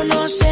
conocernos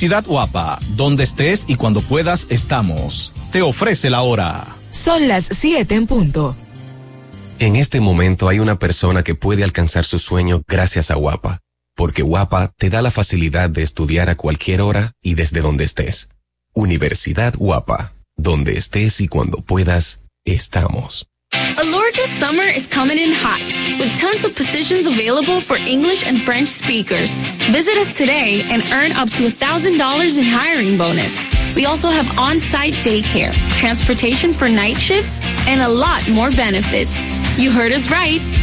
Universidad Guapa, donde estés y cuando puedas estamos. Te ofrece la hora. Son las 7 en punto. En este momento hay una persona que puede alcanzar su sueño gracias a Guapa, porque Guapa te da la facilidad de estudiar a cualquier hora y desde donde estés. Universidad Guapa, donde estés y cuando puedas, estamos. Alorca summer is coming in hot, with tons of positions available for English and French speakers. Visit us today and earn up to $1,000 in hiring bonus. We also have on-site daycare, transportation for night shifts, and a lot more benefits. You heard us right.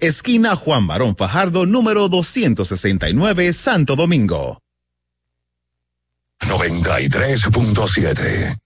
esquina Juan Barón Fajardo, número 269, Santo Domingo. 93.7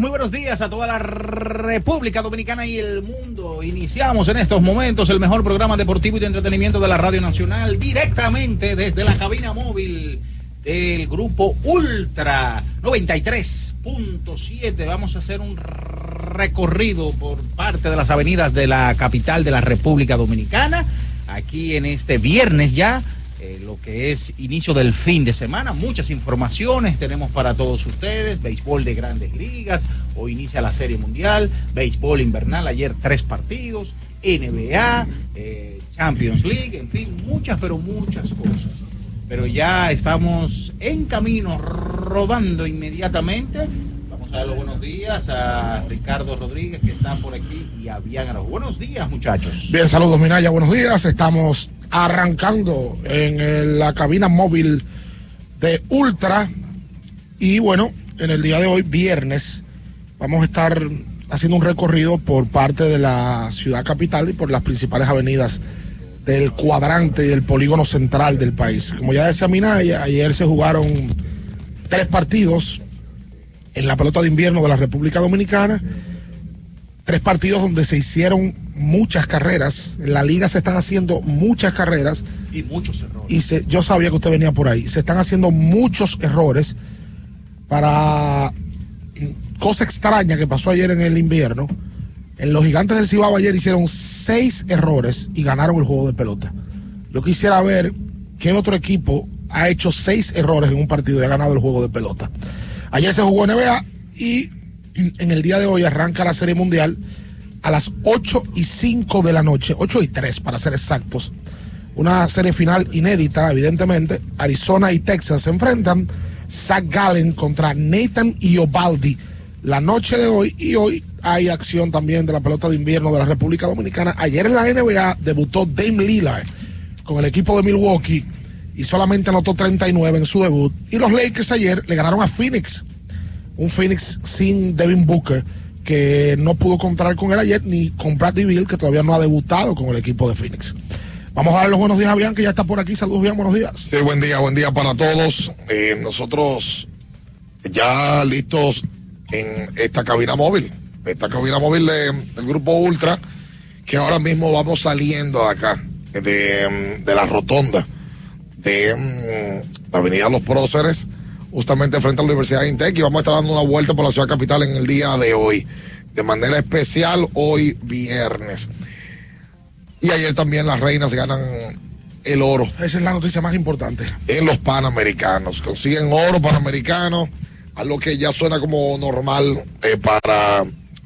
Muy buenos días a toda la República Dominicana y el mundo. Iniciamos en estos momentos el mejor programa deportivo y de entretenimiento de la Radio Nacional directamente desde la cabina móvil del grupo Ultra 93.7. Vamos a hacer un recorrido por parte de las avenidas de la capital de la República Dominicana. Aquí en este viernes ya eh, lo que es inicio del fin de semana. Muchas informaciones tenemos para todos ustedes. Béisbol de grandes ligas, hoy inicia la Serie Mundial, béisbol invernal, ayer tres partidos, NBA, eh, Champions League, en fin, muchas, pero muchas cosas. Pero ya estamos en camino, rodando inmediatamente. Vamos a dar los buenos días a Ricardo Rodríguez, que está por aquí, y a Bianca. Buenos días, muchachos. Bien, saludos, Minaya, buenos días. Estamos arrancando en la cabina móvil de Ultra. Y bueno, en el día de hoy, viernes, vamos a estar haciendo un recorrido por parte de la ciudad capital y por las principales avenidas del cuadrante y del polígono central del país. Como ya decía Minaya, ayer se jugaron tres partidos en la pelota de invierno de la República Dominicana tres partidos donde se hicieron muchas carreras. En la liga se están haciendo muchas carreras. Y muchos errores. Y yo sabía que usted venía por ahí. Se están haciendo muchos errores para cosa extraña que pasó ayer en el invierno. En los gigantes del Cibao ayer hicieron seis errores y ganaron el juego de pelota. Yo quisiera ver qué otro equipo ha hecho seis errores en un partido y ha ganado el juego de pelota. Ayer se jugó NBA y en el día de hoy arranca la Serie Mundial a las 8 y 5 de la noche, 8 y 3 para ser exactos. Una serie final inédita, evidentemente. Arizona y Texas se enfrentan. Zach Gallen contra Nathan Iobaldi la noche de hoy. Y hoy hay acción también de la pelota de invierno de la República Dominicana. Ayer en la NBA debutó Dame Lillard con el equipo de Milwaukee y solamente anotó 39 en su debut. Y los Lakers ayer le ganaron a Phoenix un Phoenix sin Devin Booker, que no pudo contar con él ayer, ni con Bradley Bill, que todavía no ha debutado con el equipo de Phoenix. Vamos a dar los buenos días a Bian, que ya está por aquí. Saludos, bien, buenos días. Sí, buen día, buen día para todos. Eh, nosotros ya listos en esta cabina móvil, esta cabina móvil del grupo Ultra, que ahora mismo vamos saliendo acá, de, de la rotonda de mm, la Avenida Los Próceres justamente frente a la Universidad de Intec y vamos a estar dando una vuelta por la ciudad capital en el día de hoy, de manera especial hoy viernes. Y ayer también las reinas ganan el oro. Esa es la noticia más importante. En los Panamericanos. Consiguen oro Panamericano, algo que ya suena como normal eh, para,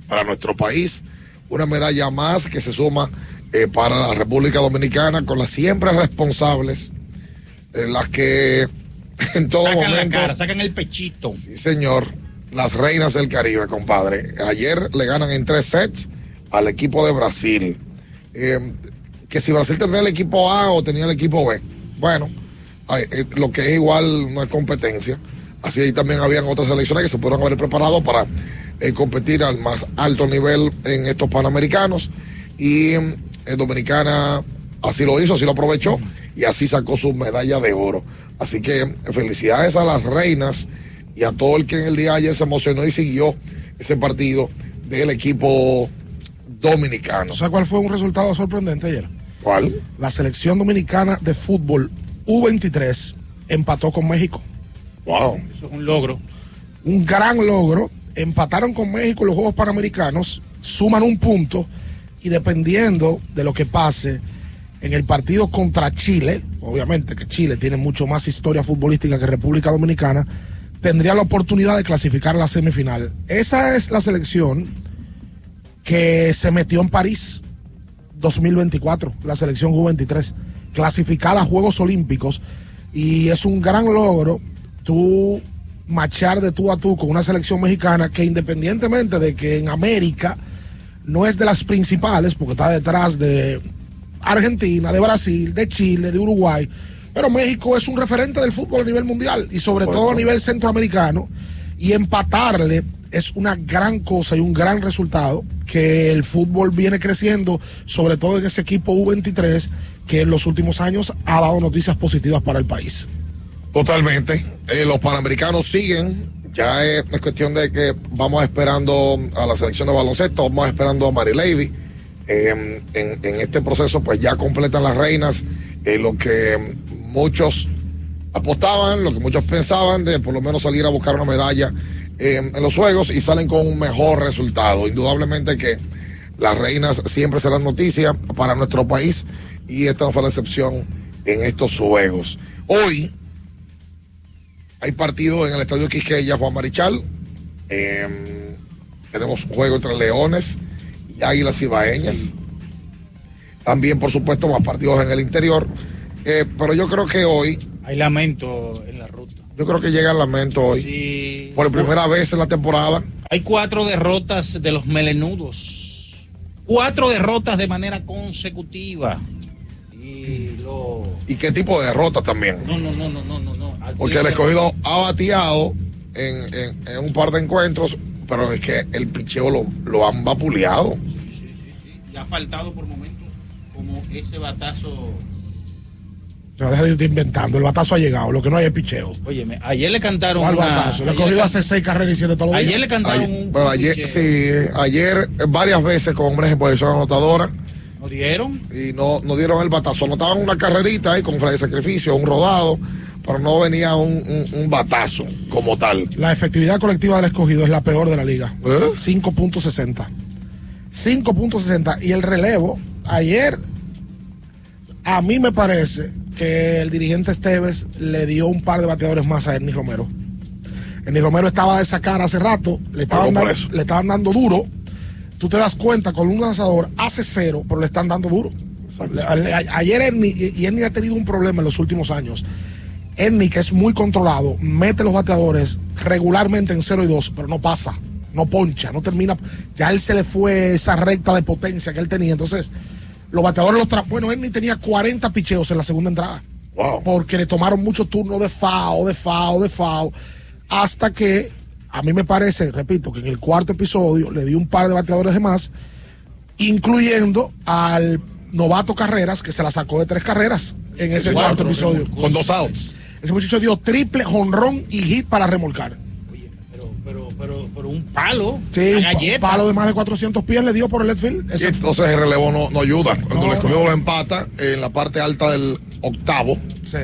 para nuestro país. Una medalla más que se suma eh, para la República Dominicana con las siempre responsables, eh, las que en todo sacan momento. la cara, sacan el pechito. Sí, señor. Las reinas del Caribe, compadre. Ayer le ganan en tres sets al equipo de Brasil. Eh, que si Brasil tenía el equipo A o tenía el equipo B. Bueno, eh, lo que es igual no es competencia. Así ahí también habían otras selecciones que se pudieron haber preparado para eh, competir al más alto nivel en estos Panamericanos. Y eh, Dominicana así lo hizo, así lo aprovechó y así sacó su medalla de oro. Así que felicidades a las reinas y a todo el que en el día de ayer se emocionó y siguió ese partido del equipo dominicano. ¿Sabes cuál fue un resultado sorprendente ayer? ¿Cuál? La selección dominicana de fútbol U23 empató con México. Wow. Eso es un logro. Un gran logro. Empataron con México en los Juegos Panamericanos, suman un punto y dependiendo de lo que pase en el partido contra Chile, obviamente que Chile tiene mucho más historia futbolística que República Dominicana, tendría la oportunidad de clasificar a la semifinal. Esa es la selección que se metió en París 2024, la selección U23, clasificada a Juegos Olímpicos y es un gran logro tú marchar de tú a tú con una selección mexicana que independientemente de que en América no es de las principales, porque está detrás de Argentina, de Brasil, de Chile, de Uruguay, pero México es un referente del fútbol a nivel mundial y sobre todo a nivel centroamericano y empatarle es una gran cosa y un gran resultado que el fútbol viene creciendo, sobre todo en ese equipo U23 que en los últimos años ha dado noticias positivas para el país. Totalmente. Eh, los panamericanos siguen. Ya es, es cuestión de que vamos esperando a la selección de baloncesto, vamos esperando a Mary Lady. Eh, en, este proceso, pues ya completan las reinas eh, lo que muchos apostaban, lo que muchos pensaban de por lo menos salir a buscar una medalla eh, en los juegos y salen con un mejor resultado. Indudablemente que las reinas siempre serán noticia para nuestro país y esta no fue la excepción en estos juegos. Hoy hay partido en el Estadio Quisqueya, Juan Marichal. Eh, tenemos juego entre Leones Águilas Ibaeñas. También, por supuesto, más partidos en el interior. Eh, pero yo creo que hoy, Hay lamento en la ruta. yo creo que llega el lamento hoy. Sí. Por primera vez en la temporada. Hay cuatro derrotas de los melenudos. Cuatro derrotas de manera consecutiva. Y lo. ¿Y qué tipo de derrotas también? No, no, no, no, no, no. no. Así Porque el es. escogido ha bateado en, en- en un par de encuentros, pero es que el picheo lo, lo han vapuleado. Y ha faltado por momentos como ese batazo. No, deja de irte inventando. El batazo ha llegado. Lo que no hay es picheo. Óyeme, ayer le cantaron. ¿Cuál una- batazo? Le he ayer cogido le hace seis carreras y siete todos los días. Ayer le cantaron Ayer- un. pero ayer, picheo. sí, ayer varias veces con hombres en posición anotadora ¿No dieron? y no, no dieron el batazo. Anotaban una carrerita ahí con fray de sacrificio, un rodado, pero no venía un, un- un batazo como tal. La efectividad colectiva del escogido es la peor de la liga. ¿Eh? 5.60. 5.60. Y el relevo, ayer, a mí me parece que el dirigente Esteves le dio un par de bateadores más a Ernie Romero. Ernie Romero estaba de sacar hace rato, le estaban, dando, le estaban dando duro. Tú te das cuenta, con un lanzador hace cero, pero le están dando duro. Ayer Ernie, y y Ernie ha tenido un problema en los últimos años. Ernie, que es muy controlado, mete los bateadores regularmente en 0 y 2, pero no pasa, no poncha, no termina. Ya él se le fue esa recta de potencia que él tenía. Entonces, los bateadores los tra Bueno, Ernie tenía 40 picheos en la segunda entrada. Wow. Porque le tomaron muchos turnos de FAO, de FAO, de FAO. Hasta que, a mí me parece, repito, que en el cuarto episodio le dio un par de bateadores de más, incluyendo al novato Carreras, que se la sacó de tres carreras en ese cuarto episodio. Con dos outs. Ese muchacho dio triple, jonrón y hit para remolcar. Pero, pero, pero, pero un palo. Sí, una un palo de más de 400 pies le dio por el left field. Y Ese- entonces el relevo no, no ayuda. Cuando No, el escogido no. lo empata en la parte alta del octavo, sí.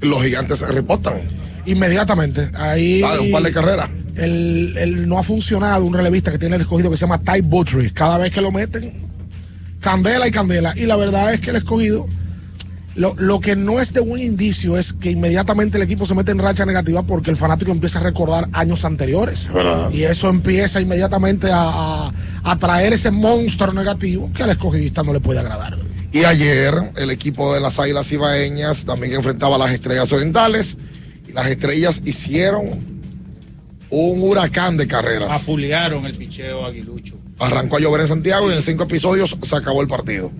los gigantes se reportan. Inmediatamente. Ahí. Dale, un par de carreras. El, el no ha funcionado un relevista que tiene el escogido que se llama Ty Buttrey. Cada vez que lo meten, candela y candela. Y la verdad es que el escogido Lo, lo, que no es de buen indicio es que inmediatamente el equipo se mete en racha negativa porque el fanático empieza a recordar años anteriores. ¿verdad? Y eso empieza inmediatamente a, a, a, traer ese monstruo negativo que al escogidista no le puede agradar. Y ayer el equipo de las Águilas Ibaeñas también enfrentaba a las Estrellas Orientales y las Estrellas hicieron un huracán de carreras. Apulearon el picheo aguilucho. Arrancó a llover en Santiago y en cinco episodios se acabó el partido.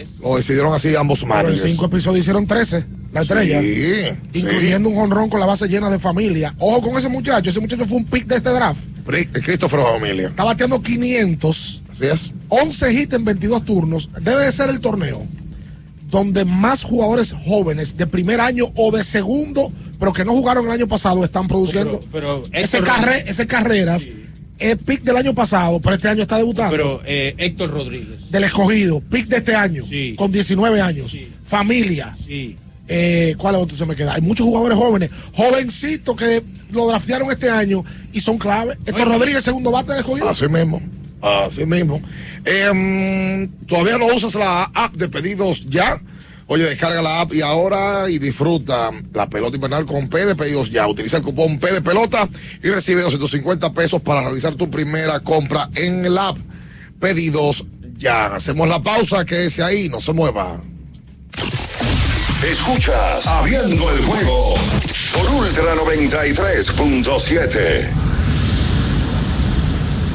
Es. Lo decidieron así ambos managers. En cinco episodios hicieron 13, la estrella. Sí, incluyendo sí. un jonrón con la base llena de familia. Ojo con ese muchacho, ese muchacho fue un pick de este draft. Christopher Familia. Está bateando 500. Así es. 11 hits en 22 turnos. Debe de ser el torneo donde más jugadores jóvenes de primer año o de segundo, pero que no jugaron el año pasado, están produciendo. Pero, pero ese, carre, ese carreras. Sí. Es pick del año pasado, pero este año está debutando. Pero eh, Héctor Rodríguez. Del escogido, pick de este año, sí. con 19 años. Sí. Familia. Sí. Eh, ¿Cuál otro se me queda? Hay muchos jugadores jóvenes, jovencitos que lo draftearon este año y son clave. Héctor Rodríguez, segundo bate del escogido. Así mismo. Así mismo. Eh, Todavía no usas la app de pedidos ya. Oye, descarga la app y ahora y disfruta la pelota invernal con P de pedidos ya. Utiliza el cupón P de pelota y recibe 250 pesos para realizar tu primera compra en el app. Pedidos ya. Hacemos la pausa, que ese ahí, no se mueva. Escuchas Abriendo el juego por Ultra 93.7.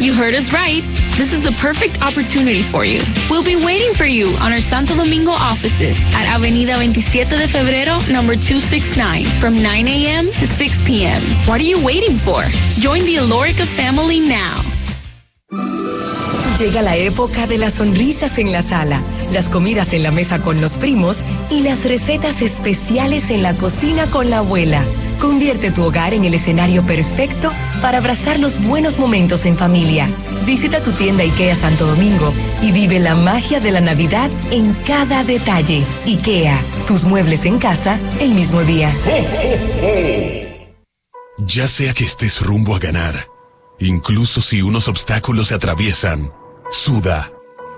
You heard us right. This is the perfect opportunity for you. We'll be waiting for you on our Santo Domingo offices at Avenida 27 de Febrero, number 269, from 9 a.m. to 6 p.m. What are you waiting for? Join the Alorica family now. Llega la época de las sonrisas en la sala, las comidas en la mesa con los primos y las recetas especiales en la cocina con la abuela. Convierte tu hogar en el escenario perfecto para abrazar los buenos momentos en familia. Visita tu tienda IKEA Santo Domingo y vive la magia de la Navidad en cada detalle. IKEA, tus muebles en casa el mismo día. Ya sea que estés rumbo a ganar, incluso si unos obstáculos se atraviesan, suda,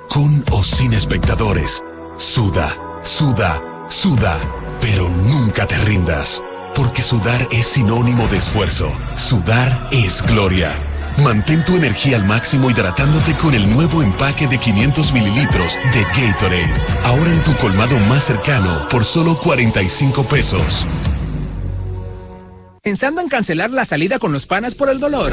con o sin espectadores, suda, suda, suda, pero nunca te rindas. Porque sudar es sinónimo de esfuerzo. Sudar es gloria. Mantén tu energía al máximo hidratándote con el nuevo empaque de 500 mililitros de Gatorade. Ahora en tu colmado más cercano por solo 45 pesos. Pensando en cancelar la salida con los panas por el dolor.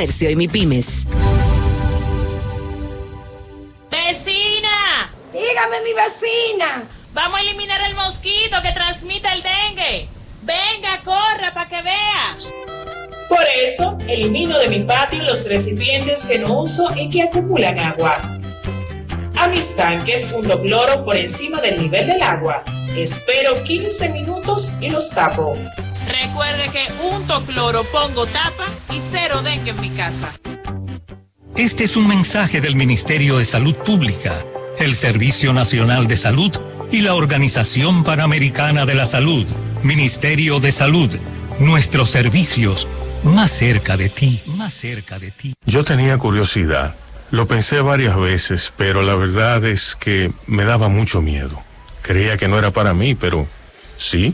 Comercio y MIPIMES. ¡Vecina! Dígame, mi vecina. Vamos a eliminar el mosquito que transmite el dengue. Venga, corra para que vea. Por eso, elimino de mi patio los recipientes que no uso y que acumulan agua. A mis tanques junto cloro por encima del nivel del agua. Espero 15 minutos y los tapo. Recuerde que unto cloro, pongo tapa y cero dengue en mi casa. Este es un mensaje del Ministerio de Salud Pública, el Servicio Nacional de Salud y la Organización Panamericana de la Salud. Ministerio de Salud, nuestros servicios más cerca de ti, más cerca de ti. Yo tenía curiosidad, lo pensé varias veces, pero la verdad es que me daba mucho miedo. Creía que no era para mí, pero sí.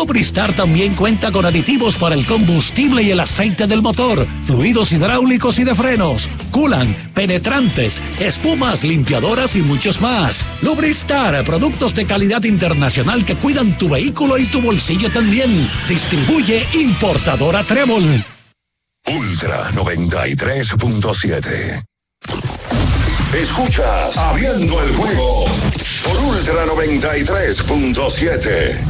Lubristar también cuenta con aditivos para el combustible y el aceite del motor fluidos hidráulicos y de frenos, culan, penetrantes, espumas, limpiadoras y muchos más. Lubristar, productos de calidad internacional que cuidan tu vehículo y tu bolsillo también. Distribuye importadora Trébol. Ultra 93.7. Escuchas Abriendo el juego por Ultra 93.7.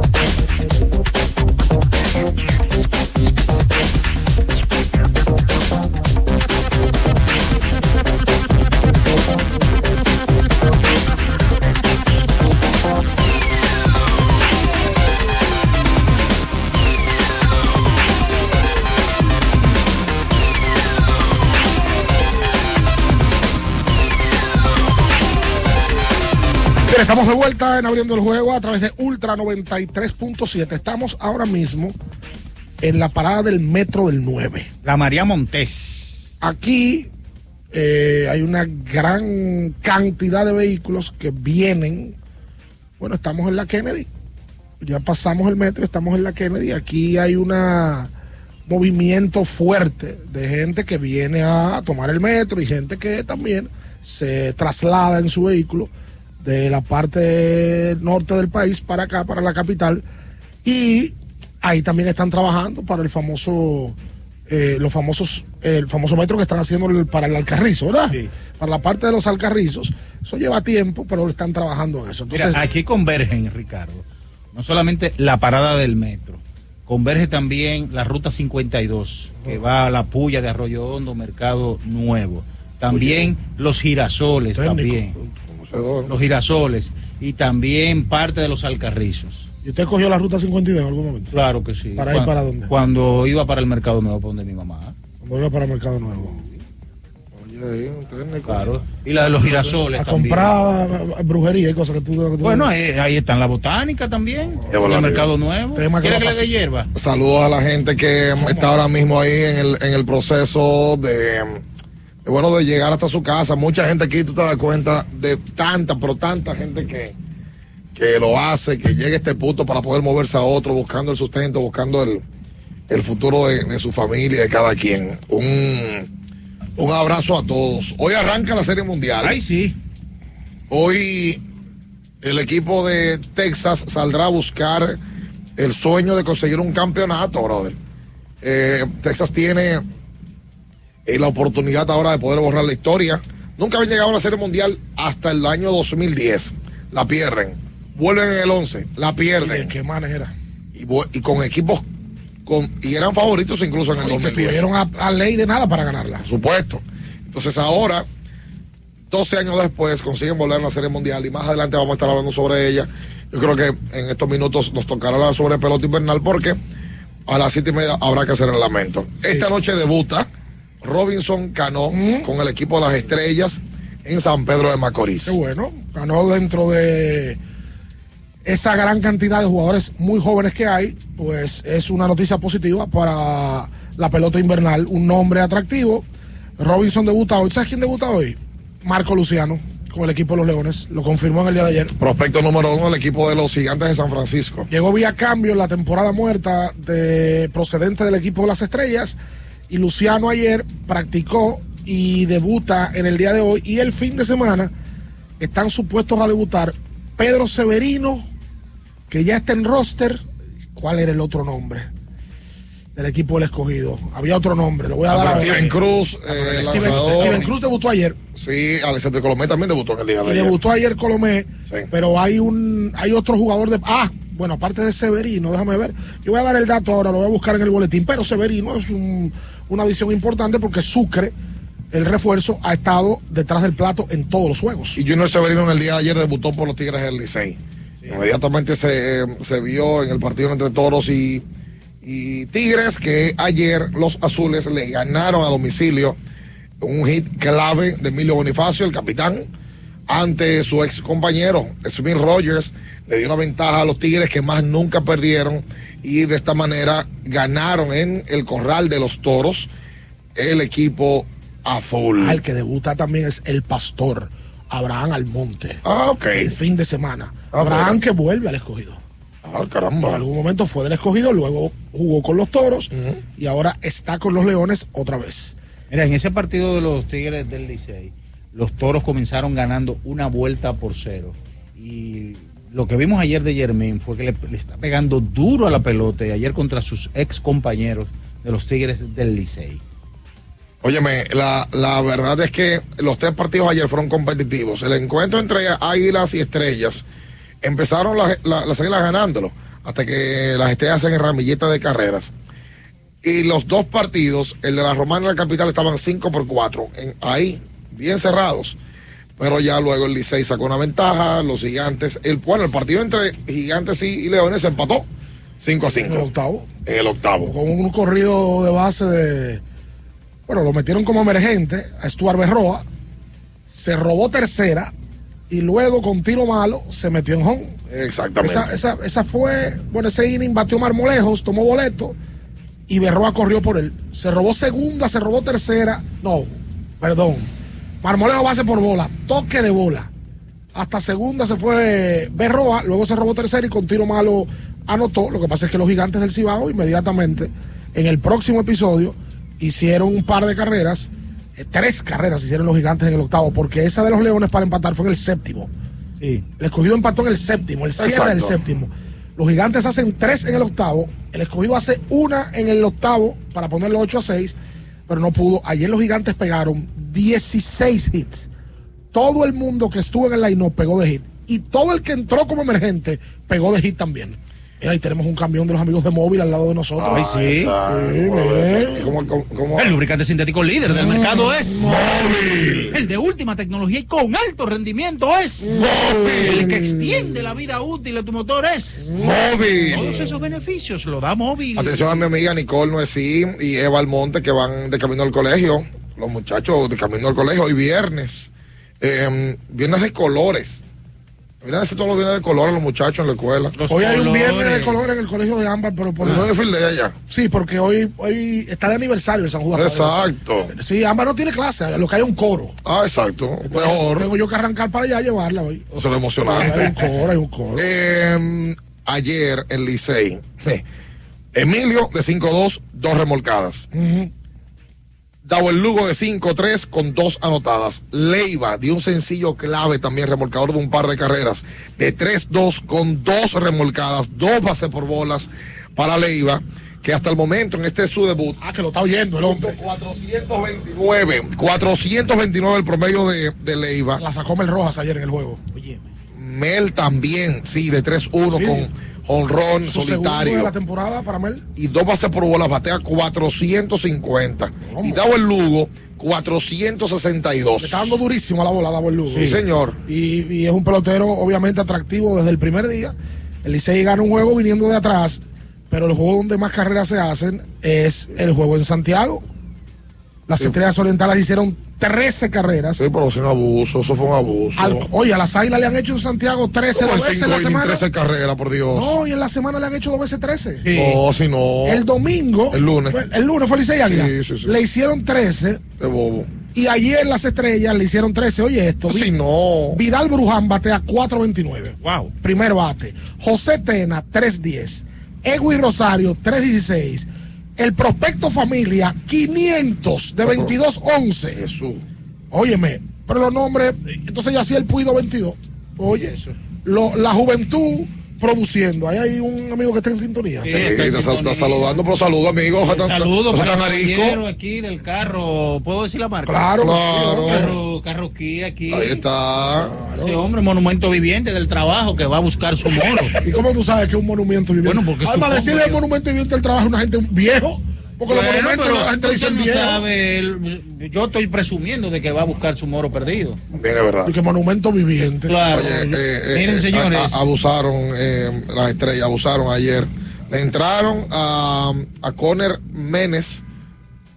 Bien, estamos de vuelta en abriendo el juego a través de Ultra 93.7. Estamos ahora mismo en la parada del metro del 9. La María Montés. Aquí eh, hay una gran cantidad de vehículos que vienen. Bueno, estamos en la Kennedy. Ya pasamos el metro, estamos en la Kennedy. Aquí hay un movimiento fuerte de gente que viene a tomar el metro y gente que también se traslada en su vehículo de la parte norte del país para acá, para la capital. Y ahí también están trabajando para el famoso, eh, los famosos, el famoso metro que están haciendo el- para el Alcarrizo, ¿verdad? Para la parte de los Alcarrizos. Eso lleva tiempo, pero están trabajando en eso. Entonces, Mira, aquí convergen, Ricardo, no solamente la parada del metro, converge también la ruta 52, que va a la puya de Arroyo Hondo, Mercado Nuevo. También los girasoles, Técnico, también. Los girasoles y también parte de los alcarrizos. ¿Y usted cogió la ruta 52 en algún momento? Claro que sí. ¿Para ir para dónde? Cuando iba para el Mercado Nuevo, para donde mi mamá. Cuando iba para Mercado Nuevo. Claro. Y la de los girasoles A también. comprar eh, brujería y cosas que tú... que tú- Bueno, ahí, ahí está la botánica también. La el. Mercado Nuevo. Tema que ¿Quiere que le dé hierba? Saludos a la gente que está ahora mismo ahí en el, en el proceso de, de, bueno, de llegar hasta su casa. Mucha gente aquí, tú te das cuenta de tanta, pero tanta gente que, que lo hace, que llega a este punto para poder moverse a otro, buscando el sustento, buscando el, el futuro de, de su familia, de cada quien. Un, un abrazo a todos. Hoy arranca la Serie Mundial. Ay, sí. Hoy el equipo de Texas saldrá a buscar el sueño de conseguir un campeonato, brother. Eh, Texas tiene eh, la oportunidad ahora de poder borrar la historia. Nunca habían llegado a la Serie Mundial hasta el año 2010. La pierden. Vuelven en el 11. La pierden. ¿De qué manera? Y, y con equipos con, y eran favoritos incluso en el Y que 2010. tuvieron a, a ley de nada para ganarla. Por supuesto. Entonces ahora, 12 años después, consiguen volver a la Serie Mundial y más adelante vamos a estar hablando sobre ella. Yo creo que en estos minutos nos tocará hablar sobre pelota invernal porque a las siete y media habrá que hacer el lamento. Esta noche debuta Robinson Cano con el equipo de las estrellas en San Pedro de Macorís. Qué bueno. Ganó dentro de esa gran cantidad de jugadores muy jóvenes que hay, pues es una noticia positiva para la pelota invernal. Un nombre atractivo. Robinson debuta hoy. ¿Sabes quién debuta hoy? Marco Luciano con el equipo de los Leones. Lo confirmó en el día de ayer. Prospecto número uno del equipo de los Gigantes de San Francisco. Llegó vía cambio en la temporada muerta de procedente del equipo de las estrellas y Luciano ayer practicó y debuta en el día de hoy y el fin de semana están supuestos a debutar Pedro Severino, que ya está en roster. ¿Cuál era el otro nombre? Del equipo del escogido. Había otro nombre, lo voy a dar a Steven Cruz, eh, Steven, Cruz debutó ayer. Sí, Alexander Colomé también debutó en el día de Y ayer. debutó ayer Colomé, pero hay un hay otro jugador de ah, bueno, aparte de Severino, déjame ver. Yo voy a dar el dato ahora, lo voy a buscar en el boletín, pero Severino es un- una adición importante porque Sucre, el refuerzo, ha estado detrás del plato en todos los juegos. Y Junior Severino en el día de ayer debutó por los Tigres del Licey. Inmediatamente se, se vio en el partido entre Toros y, y Tigres que ayer los azules le ganaron a domicilio un hit clave de Emilio Bonifacio, el capitán, ante su ex compañero, Smith Rogers. Le dio una ventaja a los Tigres que más nunca perdieron y de esta manera ganaron en el corral de los Toros el equipo azul. Al que debuta también es el pastor Abraham Almonte. Ah, ok. El fin de semana. Ah, Abraham bueno. que vuelve al escogido. Ah, caramba. En algún momento fue del escogido, luego jugó con los toros y ahora está con los leones otra vez. Mira, en ese partido de los Tigres del Licey, los toros comenzaron ganando una vuelta por cero. Y lo que vimos ayer de Germán fue que le, está pegando duro a la pelota y ayer contra sus ex compañeros de los Tigres del Licey. Óyeme, la, la verdad es que los tres partidos ayer fueron competitivos. El encuentro entre Águilas y Estrellas empezaron las, la- las Águilas ganándolo hasta que las Estrellas hacen ramilleta de carreras. Y los dos partidos, el de la Romana y la Capital, estaban 5 por 4, en, ahí, bien cerrados. Pero ya luego el Licey sacó una ventaja, los gigantes, el, bueno, el partido entre gigantes y, y leones se empató 5 a 5. En el octavo. En el octavo. Con un corrido de base de. Bueno, lo metieron como emergente a Stuart Berroa. Se robó tercera. Y luego con tiro malo se metió en home. Exactamente. Esa, esa, esa fue. Bueno, ese inning batió Marmolejos, tomó boleto. Y Berroa corrió por él. Se robó segunda, se robó tercera. No, perdón. Marmolejo base por bola. Toque de bola. Hasta segunda se fue Berroa, luego se robó tercera y con tiro malo anotó. Lo que pasa es que los gigantes del Cibao inmediatamente en el próximo episodio hicieron un par de carreras, eh, tres carreras hicieron los gigantes en el octavo, porque esa de los Leones para empatar fue en el séptimo. Sí. El escogido empató en el séptimo, el cierre Exacto. del séptimo. Los gigantes hacen tres en el octavo, el escogido hace una en el octavo para ponerlo 8 a 6, pero no pudo. Ayer los gigantes pegaron 16 hits. Todo el mundo que estuvo en el line pegó de hit. Y todo el que entró como emergente pegó de hit también. Mira, ahí tenemos un camión de los amigos de móvil al lado de nosotros. Ay, sí. Sí, mire. ¿Cómo, cómo, cómo? El lubricante sintético líder del mercado es Móvil. El de última tecnología y con alto rendimiento es Móvil. El que extiende la vida útil de tu motor es Móvil. Todos esos beneficios lo da móvil. Atención a mi amiga Nicole Noesí y Eva Almonte que van de camino al colegio. Los muchachos de camino al colegio hoy viernes. Eh, viernes de colores. Vienen a hacer todos los viernes de colores los muchachos en la escuela. Hoy hay un viernes de color en el colegio de Ámbar, pero por El 9 de fin de allá. Sí, porque hoy, hoy está de aniversario el San Judas. Tadeo. Exacto. Sí, Ámbar no tiene clase, lo que hay es un coro. Ah, exacto. Mejor. Tengo yo que arrancar para allá a llevarla hoy. Eso es emocionante. Hay un coro, hay un coro. Eh, ayer en Licey. Emilio de 5-2, dos remolcadas. Davo el Lugo de 5-3 con dos anotadas. Leiva dio un sencillo clave también, remolcador de un par de carreras. De 3-2 con dos remolcadas, dos bases por bolas para Leiva, que hasta el momento en este es su debut. Ah, que lo está oyendo el hombre. 429, 429 el promedio de, de Leiva. La sacó Mel Rojas ayer en el juego. Mel también, sí, de 3-1 Sí. con honrón Su segundo de solitario. la temporada para Mel. y dos bases por bola, batea 450. Y Davo el Lugo, 462. Le está dando durísimo a la bola Davo el Lugo. Sí, señor. Y, y es un pelotero obviamente atractivo desde el primer día. El Licey gana un juego viniendo de atrás, pero el juego donde más carreras se hacen es el juego en Santiago. Las estrellas orientales hicieron 13 carreras. Sí, pero sin abuso, eso fue un abuso. Al- oye, a las águilas le han hecho en Santiago 13 Como dos veces en la semana. 13 carreras, por Dios. No, y en la semana le han hecho dos veces 13. No, si no. El domingo. El lunes. fue- El lunes fue Licey Águila. Sí, sí, sí. Le hicieron 13. De bobo. Y ayer las estrellas le hicieron 13. Oye, esto. Si Vi- no. Vidal Bruján batea 4.29. Wow. Primer bate. José Tena, 3.10. Egui Rosario, 3.16. El prospecto familia, 500 de 22.11. Jesús. Óyeme, pero los nombres, entonces ya hacía el Puido 22. Oye, lo- la juventud produciendo. Ahí hay un amigo que está en sintonía. Sí, está, sal- está saludando, pero saludo, no sean para tan el aquí del carro. ¿Puedo decir la marca? Claro, claro. Carro, carro Kia aquí. Ahí está. Ese hombre, monumento viviente del trabajo que va a buscar su moro. ¿Y cómo tú sabes que es un monumento viviente? Bueno, porque Además, decirle el monumento viviente del trabajo a una gente viejo. Porque Bueno, los monumentos pero la gente no sabe, el- yo estoy presumiendo de que va a buscar su moro perdido. Bien, es verdad. Y que monumento viviente. Claro. Oye, eh, eh, Miren, eh, señores. a- a- abusaron eh, las estrellas, abusaron ayer. Le entraron a, a Conner Menes,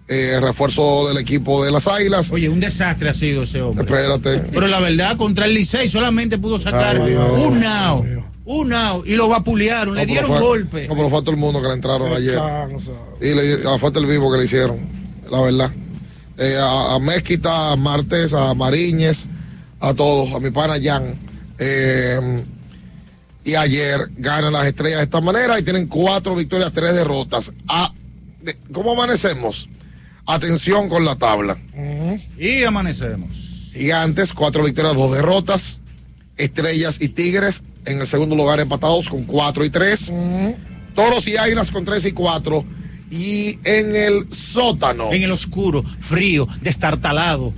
eh, refuerzo del equipo de las Águilas. Oye, un desastre ha sido ese hombre. Espérate. Pero la verdad, contra el Licey solamente pudo sacar Ay, un out. Un out. Y lo vapulearon, le No, pero dieron fue- golpe. No, pero fue a todo el mundo que le entraron ayer. Y le, a falta el vivo que le hicieron, la verdad. Eh, a, a Mezquita, a Martes, a Mariñez, a todos, a mi pana Jan. Eh, y ayer ganan las estrellas de esta manera y tienen cuatro victorias, tres derrotas. De- ¿Cómo amanecemos? Atención con la tabla. Y amanecemos. Gigantes, cuatro victorias, dos derrotas. Estrellas y Tigres en el segundo lugar empatados con cuatro y tres. Toros y Águilas con tres y cuatro. Y en el sótano. En el oscuro, frío, destartalado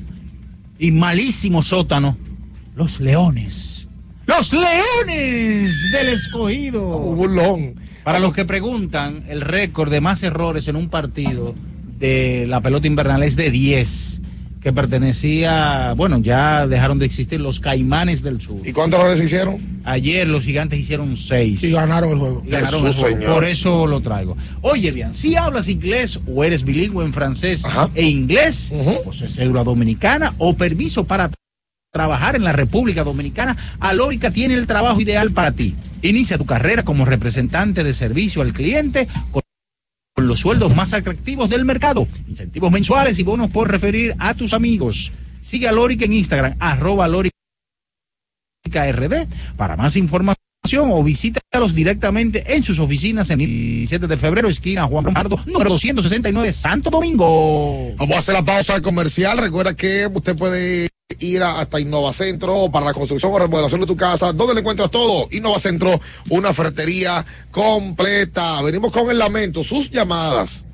y malísimo sótano, los leones. Los leones del escogido. burlón. Para los que preguntan, el récord de más errores en un partido de la pelota invernal es de 10, que pertenecía, bueno, ya dejaron de existir los caimanes del sur. ¿Y cuántos errores hicieron? Ayer los gigantes hicieron 6. Y ganaron el juego. Ganaron Jesús, el juego. señor. Por eso lo traigo. Oye, bien, si hablas inglés o eres bilingüe en francés e inglés, posees cédula dominicana o permiso para trabajar en la República Dominicana, Alórica tiene el trabajo ideal para ti. Inicia tu carrera como representante de servicio al cliente con sueldos más atractivos del mercado, incentivos mensuales y bonos por referir a tus amigos. Sigue a Lórica en Instagram, arroba Lórica RD para más información o visítalos directamente en sus oficinas en el 17 de febrero, esquina Juan Pardo, número 269, Santo Domingo. Vamos a hacer la pausa comercial. Recuerda que usted puede ir a- hasta Innovacentro para la construcción o remodelación de tu casa. ¿Dónde le encuentras todo? Innovacentro, una ferretería completa. Venimos con el lamento, sus llamadas,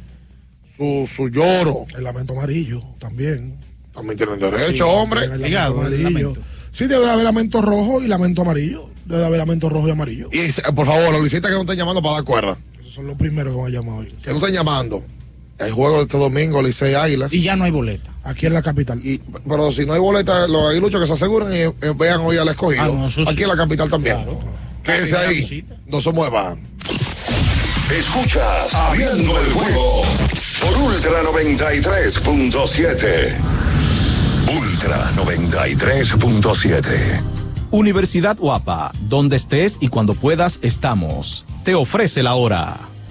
su, su lloro. El lamento amarillo también. También tienen derecho, Sí, hombre. el lamento amarillo. Sí, debe haber lamento rojo y lamento amarillo. Debe haber lamento rojo y amarillo. Y eh, por favor, los liceístas que no estén llamando para dar cuerda. Esos son los primeros que van a llamar hoy. Que no estén llamando. Hay juego este domingo, Licey Águilas. Y ya no hay boleta. Aquí en la capital. Y, pero si no hay boleta, los aguiluchos que se aseguren y vean hoy al escogido. Ah, no, eso sí. Aquí en la capital también. Quédese Primera ahí. visita. No se mueva. Escuchas Abriendo el juego por Ultra 93.7. Ultra 93.7. Universidad Guapa, donde estés y cuando puedas estamos. Te ofrece la hora.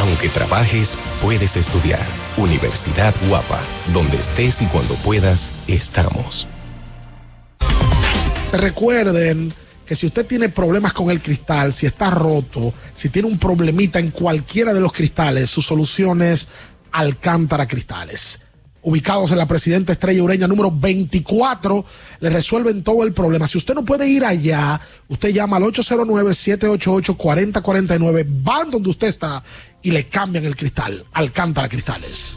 Aunque trabajes, puedes estudiar. Universidad Guapa, donde estés y cuando puedas, estamos. Recuerden que si usted tiene problemas con el cristal, si está roto, si tiene un problemita en cualquiera de los cristales, su solución es Alcántara Cristales. Ubicados en la Presidenta Estrella Ureña número 24, le resuelven todo el problema. Si usted no puede ir allá, usted llama al 809-788-4049, van donde usted está y le cambian el cristal. Alcántara Cristales.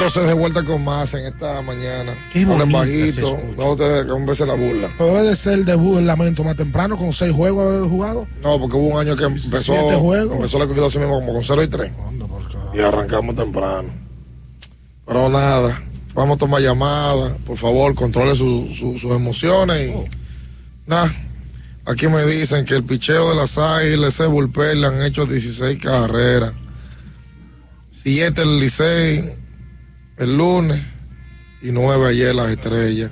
Entonces de vuelta con más en esta mañana. Qué bonita bajito. No un veces la burla. Debe de ser el debut del lamento más temprano, con seis juegos jugados. No, porque hubo un año que empezó. Empezó la cogida así mismo como con 0 y 3. Y arrancamos temprano. Pero nada, vamos a tomar llamadas. Por favor, controle su- su- sus emociones. Y, Nada, aquí me dicen que el picheo de las águilas, ese bullpen, le han hecho 16 carreras. Siete el Licey el lunes y nueve ayer las estrellas.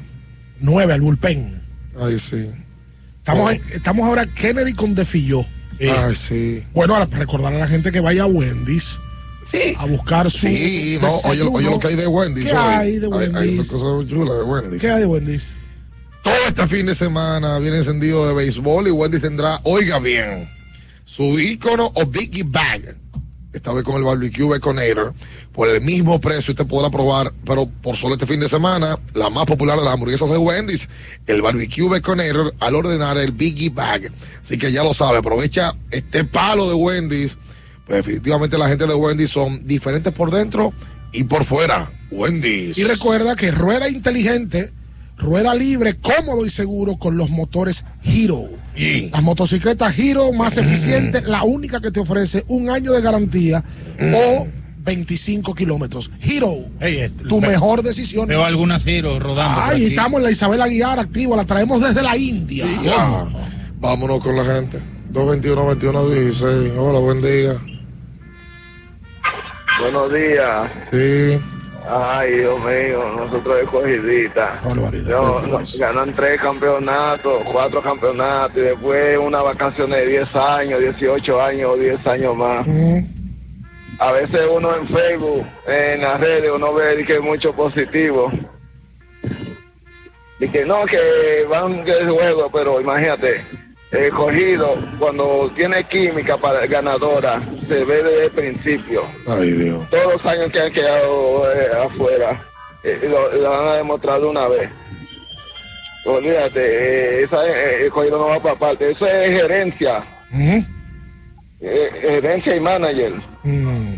Nueve al bullpen. Ay, sí. Estamos, en- estamos ahora Kennedy con Defilló. Ay, sí. Bueno, ahora recordar a la gente que vaya a Wendy's Sí. a buscar su. Sí, no, oye, oye lo que hay de Wendy's. ¿Qué hoy. hay de Hay, una Wendy's? cosa chula de Wendy's. ¿Qué hay de Wendy's? Todo este fin de semana viene encendido de béisbol y Wendy's tendrá, oiga bien, su icono o Biggie Bag. Esta vez con el barbecue Baconator. Por el mismo precio usted podrá probar, pero por solo este fin de semana, la más popular de las hamburguesas de Wendy's, el barbecue Baconator, al ordenar el Biggie Bag. Así que ya lo sabe, aprovecha este palo de Wendy's. Pues definitivamente la gente de Wendy's son diferentes por dentro y por fuera. Wendy's. Y recuerda que rueda inteligente, rueda libre, cómodo y seguro con los motores Hero. Las motocicletas Hero más eficientes, la única que te ofrece un año de garantía o 25 kilómetros. Hero, tu ve- mejor decisión. Veo algunas giros rodando. aquí. estamos en la Isabel Aguiar activa, la traemos desde la India. Ya. Vámonos con la gente. 221-21-16. Hola, buen día. Buenos días. Sí. Ay, Dios mío, nosotros escogidita. No, no, ganan tres campeonatos, cuatro campeonatos y después una vacación de 10 años, 18 años o 10 años más. A veces uno en Facebook, en las redes, uno ve que mucho positivo. Y que no, que van que es juego, pero imagínate, el cogido, cuando tiene química para ganadora, se ve desde el principio. Ay, Dios. Todos los años que han quedado eh, afuera, eh, lo, lo han demostrado una vez. Olvídate, eh, esa, eh, el cogido no va para parte, eso es gerencia. Eh, gerencia y manager.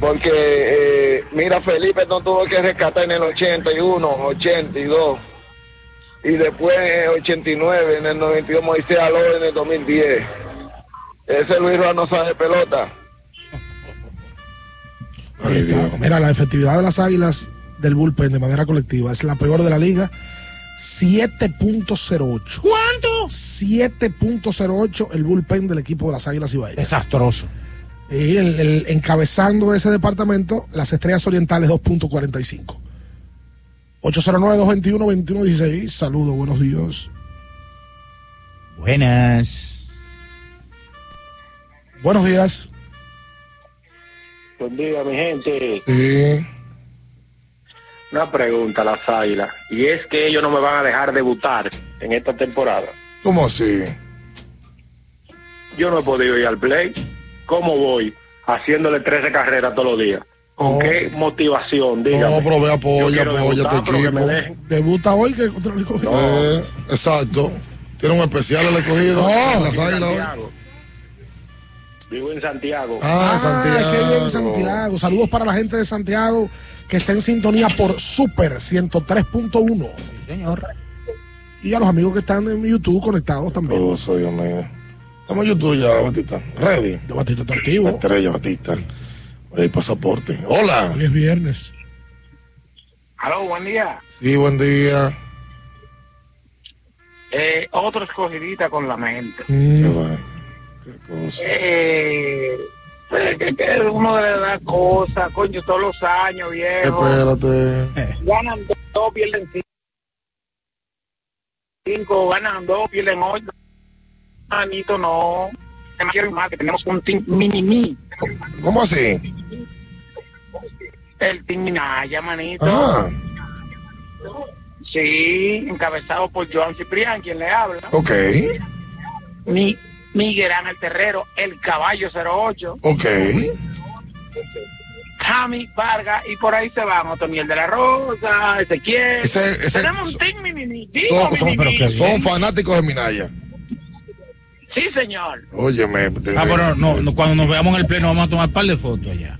Porque, eh, mira, Felipe no tuvo que rescatar en el 81, 82. Y después en el 89, en el 92, Moisés Aló en el 2010. Ese Luis Ruan no sabe pelota. Mira, la efectividad de las águilas del bullpen de manera colectiva es la peor de la liga. 7.08. ¿Cuánto? 7.08 el bullpen del equipo de las Águilas Ibaeñas. Desastroso. Y el, el- encabezando ese departamento, las Estrellas Orientales 2.45. 809-221-2116. Saludos, buenos días. Buenas. Buenos días. Buen día, mi gente. Sí. Una pregunta, las águilas. Y es que ellos no me van a dejar debutar en esta temporada. ¿Cómo así? Yo no he podido ir al play. ¿Cómo voy? Haciéndole 13 carreras todos los días. ¿Con qué motivación? Dígame. No, pero ve, apoya, apoya a tu equipo. Debuta hoy que contra el escogido. Eh, exacto. Tiene un especial el escogido. No. Las Vivo en águilas hoy. Santiago. Vivo en Santiago. Ah, Santiago. qué bien Santiago. Saludos para la gente de Santiago que está en sintonía por Super 103.1. Señor. Y a los amigos que están en YouTube conectados también. Oh, soy Dios mío. Estamos en YouTube ya, Batista. Ready. Yo, Batista, está activo. Estrella, Batista. Hay pasaporte. Hola. Hoy es viernes. Aló, buen día. Sí, buen día. Eh, otro escogidita con la mente. Qué va. Qué cosa. Eh, pues, que, que uno le da cosas, coño, todos los años, viejo. Espérate. Ganan dos, pierden cinco, ganan dos, pierden ocho. Anito, no. Más quiero más, que tenemos un team mini mi. ¿Cómo así? El team Minaya, manito. Ah, Sí, encabezado por Joan Ciprián, quien le habla. ok. Mi, Miguel Ángel Terrero, el caballo 08. Ok. Tommy Vargas y por ahí se van Otoniel de la Rosa, Ezequiel. Ese- ese- Tenemos un team. Son, son- mi. son fanáticos de Minaya. Sí, señor. Óyeme. te- Ah, pero no, no, cuando nos veamos en el pleno vamos a tomar un par de fotos allá.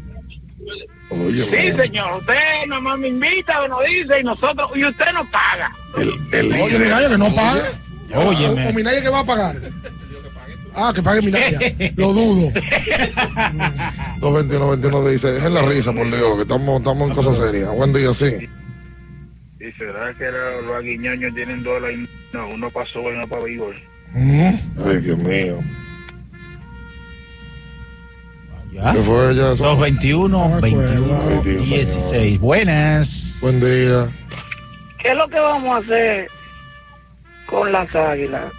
Sí, señor. Usted nomás me invita, nos dice y nosotros, y usted nos paga. Oye, Minaya, que no paga. Óyeme. ¿O Minaya que va a pagar? Ah, que pague Minaya. Lo dudo. 221 21 dice, dejen la risa, por Dios, que estamos, estamos en cosas serias. Buen día, sí. ¿Y será que los aguiñoños tienen dólar y no, uno pasó y uno para béisbol? Ay, Dios mío. ¿Ya? ¿Qué fue ya eso? 221, 21, Ay, Dios, 16. Buenas. Buen día. ¿Qué es lo que vamos a hacer con las águilas?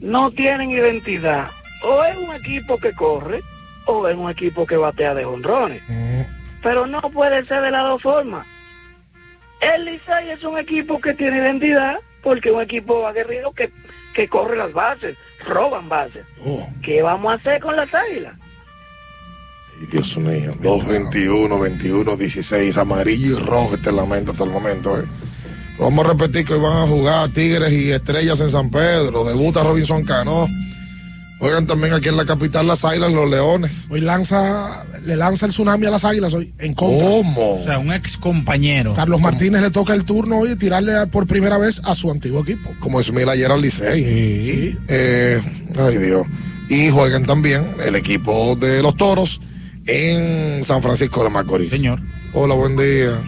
No tienen identidad. O es un equipo que corre, o es un equipo que batea de jonrones. Pero no puede ser de las dos formas. El Licey es un equipo que tiene identidad porque es un equipo aguerrido que, que corre las bases, roban bases. ¿Qué vamos a hacer con las águilas? Dios mío, 221, 21, 16, amarillo y rojo este lamento hasta el momento. eh. Vamos a repetir que hoy van a jugar Tigres y Estrellas en San Pedro. Debuta Robinson Cano. Juegan también aquí en la capital las Águilas, los Leones. Hoy lanza, le lanza el tsunami a las águilas hoy, en contra. ¿Cómo? O sea, un ex compañero. Carlos Martínez le toca el turno hoy de tirarle a- por primera vez a su antiguo equipo. Como es mil ayer al Licey. Eh, ay Dios. Y juegan también el equipo de los Toros en San Francisco de Macorís. Señor. Hola, buen día.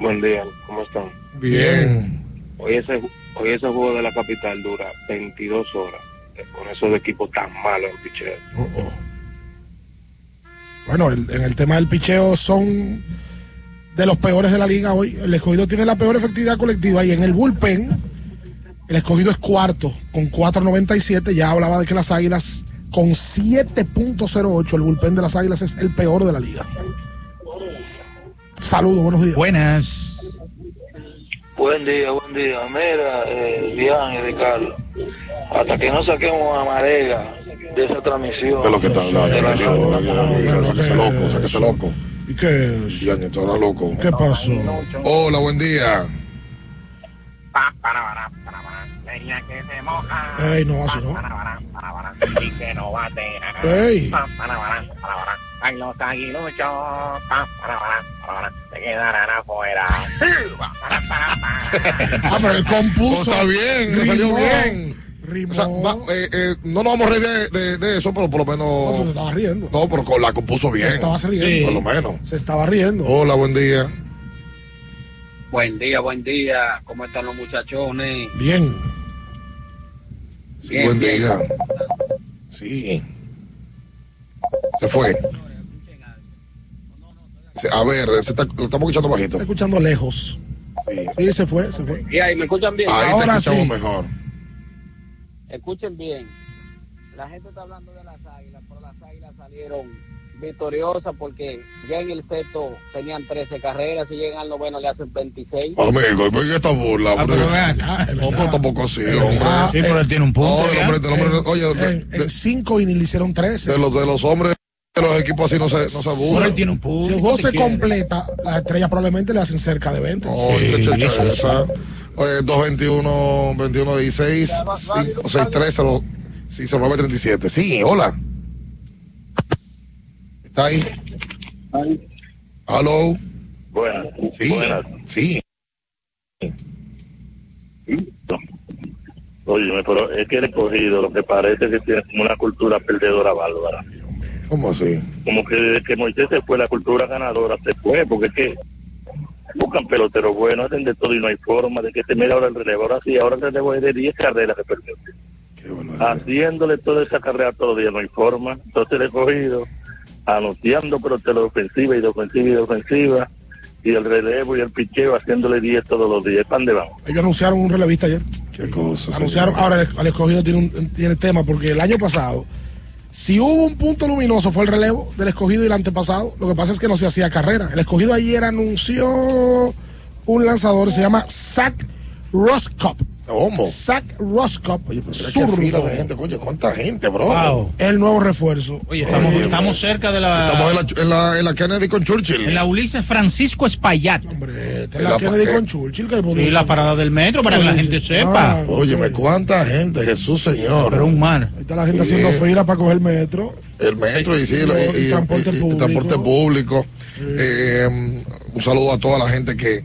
Buen día, ¿cómo están? Bien. Hoy ese, hoy ese juego de la capital dura 22 horas, con esos equipos tan malos en picheo. Bueno, el- en el tema del picheo son de los peores de la liga hoy. El escogido tiene la peor efectividad colectiva y en el bullpen el escogido es cuarto con 4.97. Ya hablaba de que las águilas con 7.08, el bullpen de las águilas es el peor de la liga. Saludos, buenos días. Buenas. Buen día, buen día. Mira, eh, Diane y Ricardo, hasta que no saquemos a Marega de esa transmisión. ¿Qué es lo que está hablando? de la- Sáquese loco, sáquese loco. ¿Y qué es? Diane, eres loco. ¿Qué pasó? Hola, buen día. Leña que se moja. Ey, no, así no. Que no batea. Ey. Pa, para, para, para, para. Ay, los aguiluchos. Pa, para, para, para, para. Se quedarán afuera. Pa, para, para, para. Ah, pero él compuso. Está bien, le salió rimó, bien. rimó. O sea, va- eh, eh, no nos vamos a reír de, de- de eso, pero por lo No, tú te menos. estabas riendo. No, pero con la compuso bien. Te estabas riendo. Por lo menos. Se estaba riendo. Hola, buen día. Buen día, buen día. ¿Cómo están los muchachones? Bien. Sí, Bien, buen bien. día. Sí. Se fue. Se- a ver, se está- lo estamos escuchando bajito. Está escuchando lejos. Sí. Sí, se fue, se fue. Y ahí, ¿me escuchan bien? Ahí Ahora te escuchamos sí. mejor. Escuchen bien. La gente está hablando de las águilas, pero las águilas salieron victoriosas porque ya en el sexto tenían 13 carreras y llegan al noveno le hacen 26. Amigo, ¿y por qué esta burla? Ah, hombre? pero ven acá. No, pero tampoco así, hombre. Sí, pero él tiene un punto. No, el ya. hombre, el hombre, oye, de, En, cinco innings le hicieron 13. de los, de los hombres los equipos así no se, no se él tiene un punto. Si el juego ¿qué se quiere? completa, las estrellas probablemente le hacen cerca de 20. Oye, chacha, esa. Oye, 221, 21, 16, 5, 6, 3, 0, sí, 09, 37. Sí, hola. ¿Está ahí? Hello. Buenas. Sí. Buenas. Sí. Oye, pero es que el escogido lo que parece que tiene como una cultura perdedora bárbara. ¿Cómo así? Como que desde que Moisés se fue, la cultura ganadora se fue, porque es que buscan peloteros buenos, hacen de todo y no hay forma de que te mire ahora el relevo. Ahora sí, ahora el relevo es de 10 carreras que perdió. Haciéndole toda esa carrera todos los días no hay forma. Entonces el escogido, anunciando peloteros de ofensiva y de ofensiva y de ofensiva, y el relevo y el picheo haciéndole 10 todos los días. ¿Para dónde van? Ellos anunciaron un relevista ayer. Qué cosa. Anunciaron, ahora el, el escogido tiene, un, tiene tema porque el año pasado, si hubo un punto luminoso fue el relevo del escogido y el antepasado. Lo que pasa es que no se hacía carrera. El escogido ayer anunció un lanzador, se llama Zach Roskop. ¿Cómo? Zach Roskop. Oye, pero de gente, coño, cuánta gente, bro. Wow. El nuevo refuerzo. Oye, estamos, estamos cerca de la. Estamos en la, en la, en la Kennedy con Churchill. en la Ulises Francisco Espaillat. Esta es La- la Kennedy con Churchill. Que Sí, la parada del metro para que la gente sepa. Ah, Óyeme, cuánta gente, Jesús Señor. Pero un mar. Ahí está la gente haciendo fila para coger metro. El metro y, sí, lo- y, Y y- transporte y- y público. transporte público. Eh, un saludo a toda la gente que,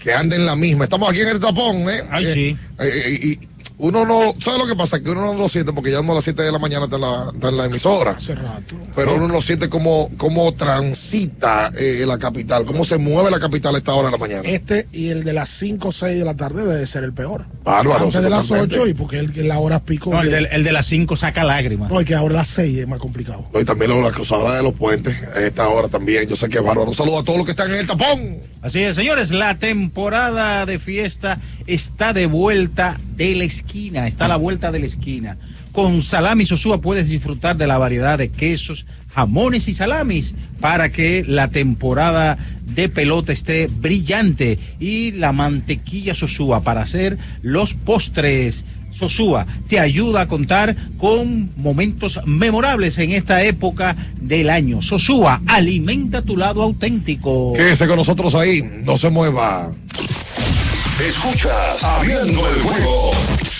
que anda en la misma. Estamos aquí en el tapón, ¿eh? Ay, Eh, sí. eh, y uno no, ¿sabe lo que pasa? Que uno no lo siente porque ya no a las 7 de la mañana está en la, está en la emisora. Hace rato. Pero uno lo siente como, como transita eh, la capital, cómo se mueve la capital a esta hora de la mañana. Este y el de las 5 o 6 de la tarde debe ser el peor. Bárbaro, Antes de las totalmente. 8 y porque el, la hora pico. No, el, de- de, el de las 5 saca lágrimas. no, el que ahora las 6 es más complicado. No, y también la cruzadora de los puentes a esta hora también. Yo sé que es bárbaro. Un saludo a todos los que están en el tapón. Así es, señores, la temporada de fiesta está de vuelta de la esquina, está a la vuelta de la esquina. Con Salami Sosúa puedes disfrutar de la variedad de quesos, jamones y salamis para que la temporada de pelota esté brillante y la mantequilla Sosúa para hacer los postres. Sosúa te ayuda a contar con momentos memorables en esta época del año. Sosúa, alimenta tu lado auténtico. Quédese con nosotros ahí, no se mueva. Escuchas Abriendo el juego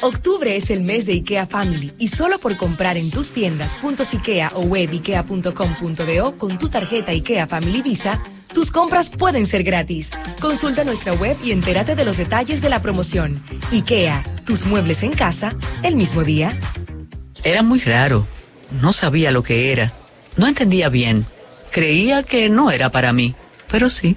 Octubre es el mes de IKEA Family y solo por comprar en tus tiendas .ikea o web ikea.com.do con tu tarjeta IKEA Family Visa, tus compras pueden ser gratis. Consulta nuestra web y entérate de los detalles de la promoción. IKEA, tus muebles en casa, el mismo día. Era muy raro. No sabía lo que era. No entendía bien. Creía que no era para mí, pero sí.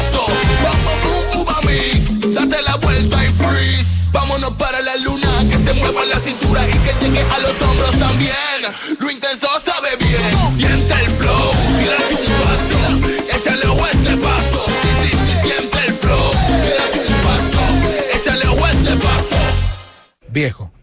Para la luna. Que se mueva la cintura y que llegue a los hombros también. Lo intenso sabe bien. Siente el flow. Tírate un paso. Échale ojo este paso. Siente el flow. Tírate un paso. Échale ojo este paso. Viejo,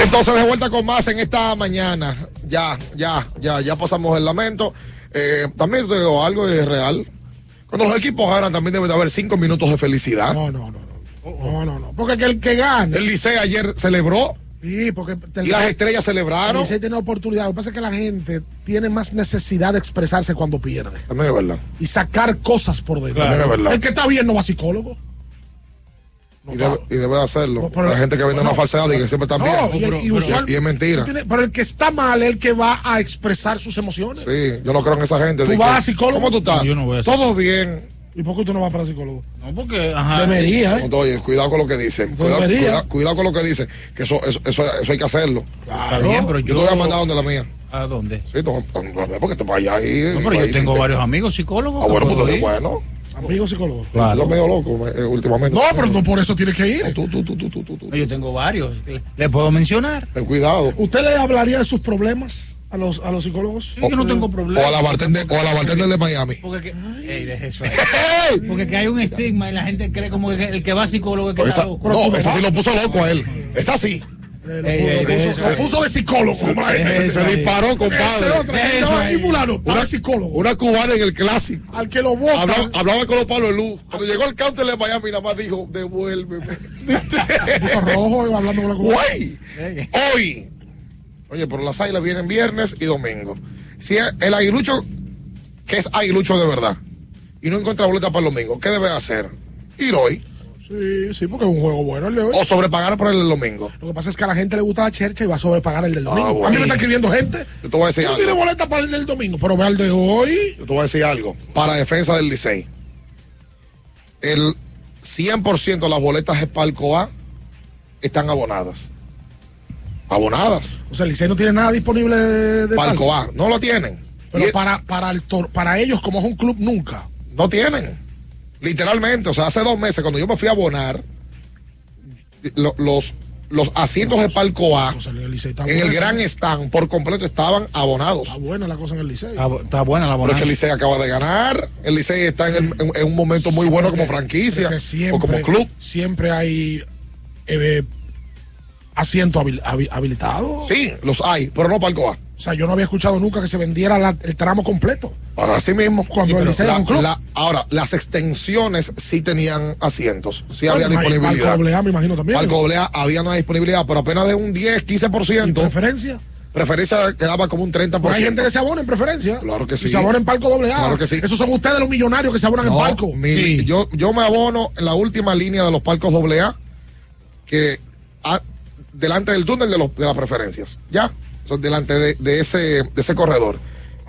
Y entonces de vuelta con más en esta mañana. Ya, ya, ya, ya pasamos el lamento. Eh, también te digo algo es real. Cuando los equipos ganan también debe de haber cinco minutos de felicidad. No, no, no. No, no, no. Porque que el que gane. El Licey ayer celebró. Sí, porque. Y las estrellas celebraron. El Licey tiene oportunidad. Lo que pasa es que la gente tiene más necesidad de expresarse cuando pierde. También es verdad. Y sacar cosas por dentro. También es verdad. El que está bien no va a psicólogo. Y, debe, y debe de hacerlo. pero- la gente que vende no, una falsedad y que siempre está No, bien. y, el- y usual- y es mentira. Tiene- pero el que está mal es el que va a expresar sus emociones. Sí, yo no creo en esa gente. ¿Tú vas que, a psicólogo? ¿Cómo tú estás? Yo no voy a Todo bien. ¿Y por qué tú no vas para psicólogo? No, porque, ajá. Debería, ¿eh? No, Oye, cuidado con lo que dice. Cuidado, Debería. cuidado- cuidado con lo que dice. Que eso, eso, eso, eso hay que hacerlo. Está bien, pero yo, yo. te voy a mandar donde la mía. ¿A dónde? Sí, no, porque te vayas ahí. No, pero yo ahí tengo te- varios amigos psicólogos. Ah, bueno, pues bueno. Amigo psicólogo. Claro. Yo medio loco eh, últimamente. No, pero no por eso tiene que ir. Tú, tú, tú, tú, tú, tú, tú. No, Yo tengo varios. ¿Le- ¿Le puedo mencionar? Ten cuidado. ¿Usted le hablaría de sus problemas a los, a los psicólogos? Sí, yo no tengo O problema. a la bartender, o a la bartender de Miami. Porque, que, Ey, deje eso ahí. Porque que hay un estigma y la gente cree como que el que va a psicólogo es que Pero está esa- loco. no, ese sí lo puso loco a él. Es así. Eh, deje puso- se puso de psicólogo. Se, se disparó, compadre. fulano, para psicólogo. Una cubana en el clásico. Al que lo vota. Hablaba, hablaba con los de luz. Cuando llegó el counter de Miami, nada más dijo, devuélveme. puso rojo va hablando con la cubana. Güey, hoy. Oye, pero las águilas vienen viernes y domingo. Si el aguilucho, que es aguilucho de verdad, y no encuentra boleta para el domingo, ¿qué debe hacer? Ir hoy Sí, sí, porque es un juego bueno el de hoy. o sobrepagar por el del domingo. Lo que pasa es que a la gente le gusta la chercha y va a sobrepagar el del domingo. Ah, bueno. A mí me está escribiendo gente. Yo te voy a decir No algo. tiene boleta para el del domingo, pero ve al de hoy. Yo te voy a decir algo. Para defensa del Licey, el 100% de las boletas de Palco A están abonadas. Abonadas. O sea, el Licey no tiene nada disponible de, de Palco palco. A. No lo tienen. Pero Y- para, para, el tor- para ellos, como es un club, nunca. No tienen. Literalmente, o sea, hace dos meses, cuando yo me fui a abonar, lo- los, los asientos de Palco A el Licey en el gran stand por completo estaban abonados. Está buena la cosa en el Licey. Está, bu- está buena la Pero es que el. Licey acaba de ganar. El Licey está en, el- en- en un momento muy bueno como franquicia Porque siempre, o como club. Siempre hay eh, asientos habil- habi- habilitados. Sí, los hay, pero no Palco A. O sea, yo no había escuchado nunca que se vendiera la- el tramo completo. Así mismo. Cuando el la- club. la- ahora, las extensiones sí tenían asientos, sí había Bueno, disponibilidad. doble A, me imagino también. Palco doble A había una disponibilidad, pero apenas de un 10, 15%. ¿Preferencia? Preferencia quedaba como un 30%. Pero hay gente que se abona en preferencia. Claro que sí. Y se abona en palco doble A. Claro que sí. Esos son ustedes los millonarios que se abonan en palco. mi- yo, yo me abono en la última línea de los palcos doble A, que a- delante del túnel de, los, de las preferencias. Ya, delante de, de ese, de ese corredor.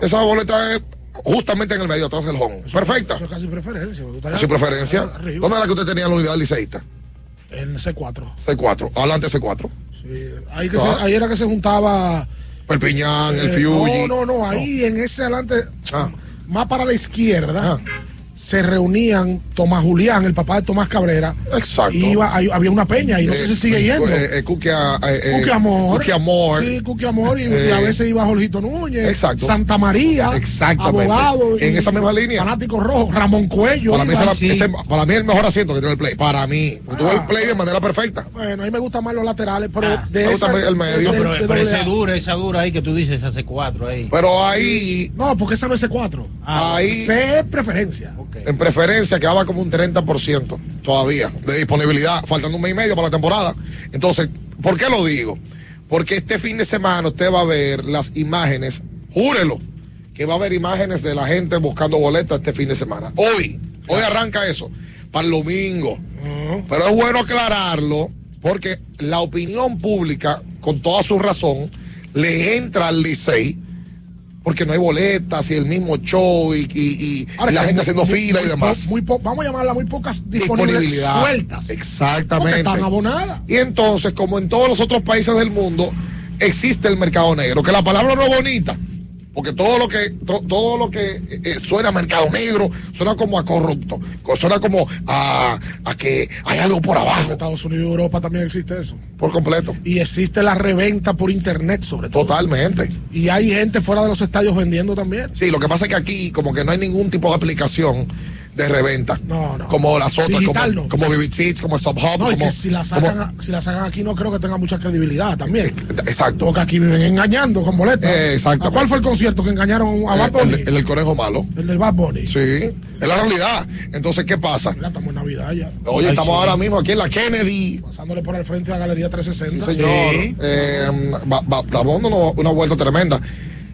Esa boleta es justamente en el medio, atrás del home. Perfecta. Eso es casi preferencia. ¿Dónde era que usted tenía la unidad liceísta? En C4. C4. Adelante C4. Ahí, que Ah. se- ahí era que se juntaba. Perpiñán, el eh, Fiugi. No, no, no. Ahí en ese adelante, Ah. más para la izquierda, se reunían Tomás Julián, el papá de Tomás Cabrera. Exacto. Iba, había una peña y no sé si sigue yendo. Eh, eh, Cuqui, ah, eh, eh, Cuqui Amor. Cuqui Amor. Sí, Cuqui Amor. Y, Eh, y a veces iba Jorgito Núñez. Exacto. Santa María. Exactamente. Abogado. En esa misma línea. Fanático rojo. Ramón Cuello. Para mí, es la- ese- para mí es el mejor asiento que tiene el play. Para mí. Tuvo el play de manera perfecta. Bueno, a mí me gustan más los laterales, pero de Ah, me gusta esa- el medio. de- No, pero, de pero doble esa A. dura, esa dura ahí que tú dices, esa C4 ahí. Pero ahí, No, porque esa no es C4. Ah, ahí, C es preferencia. En preferencia, quedaba como un 30% todavía de disponibilidad, faltando un mes y medio para la temporada. Entonces, ¿por qué lo digo? Porque este fin de semana usted va a ver las imágenes, júrelo, que va a haber imágenes de la gente buscando boletas este fin de semana. Hoy, hoy arranca eso, para el domingo. Pero es bueno aclararlo porque la opinión pública, con toda su razón, le entra al Licey porque no hay boletas y el mismo show y, y- y Ahora, la gente muy- haciendo muy- fila y demás. muy po- vamos a llamarla muy pocas disponibles Disponibilidad. sueltas. Exactamente. Están abonadas. Y entonces, como en todos los otros países del mundo, existe el mercado negro, que la palabra no es bonita, Porque todo lo que to- todo lo que eh, eh, suena a mercado negro suena como a corrupto, co- suena como a, a que hay algo por En abajo, Estados Unidos y Europa también existe eso. por completo. Y existe la reventa por internet sobre todo. Totalmente. Y hay gente fuera de los estadios vendiendo también. Sí, lo que pasa es que aquí como que no hay ningún tipo de aplicación de reventa. No, no. Como las otras, Digital como, no. como Vivid Seats, como StubHub, No, y como, que si la, como- sacan, si la sacan aquí no creo que tenga mucha credibilidad también. Exacto. Porque aquí viven engañando con boletas. Eh. ¿A cuál fue el concierto que engañaron a eh, Bad Bunny? el, el del conejo malo. El del Bad Bunny. Sí, es la realidad. Entonces, ¿qué pasa? Mira, estamos en Navidad ya. Oye, Ay, estamos sí. ahora mismo aquí en la Kennedy. Pasándole por el frente a la Galería 360. Sí, señor. Eh, va- va- estamos dando una- una vuelta tremenda.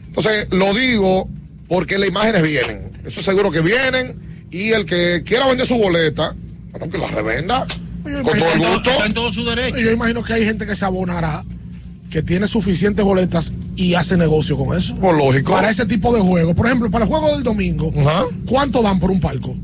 Entonces, lo digo porque las imágenes vienen. Eso seguro que vienen. Y el que quiera vender su boleta, bueno, que la revenda. Con todo el gusto. Está en todo su derecho. Yo imagino que hay gente que se abonará, que tiene suficientes boletas y hace negocio con eso. Por lógico. Para ese tipo de juegos. Por ejemplo, para el juego del domingo. ¿cuánto dan por un palco?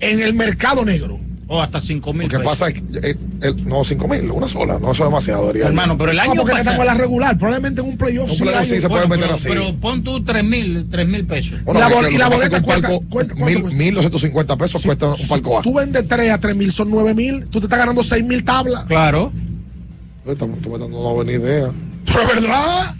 En el mercado negro. O hasta 5 mil Lo que pesos. pasa es que, eh, el- no, cinco mil, una sola, no, eso es demasiado. Hermano, pero el No, año porque pasado. la regular. Probablemente en un playoff. Un sí playoff hay- sí se puede meter pero, así. pero pon tú 3 mil, 3 mil pesos. Bueno, Y la y la es boleta un palco, cuenta- cuenta- ¿cuánto mil, cuesta? 1250 pesos cuesta un palco A. Tú vendes 3 a 3 mil, son 9 mil. Tú te estás ganando 6 mil tablas. Claro. Tú me estás dando una buena idea. Pero verdad.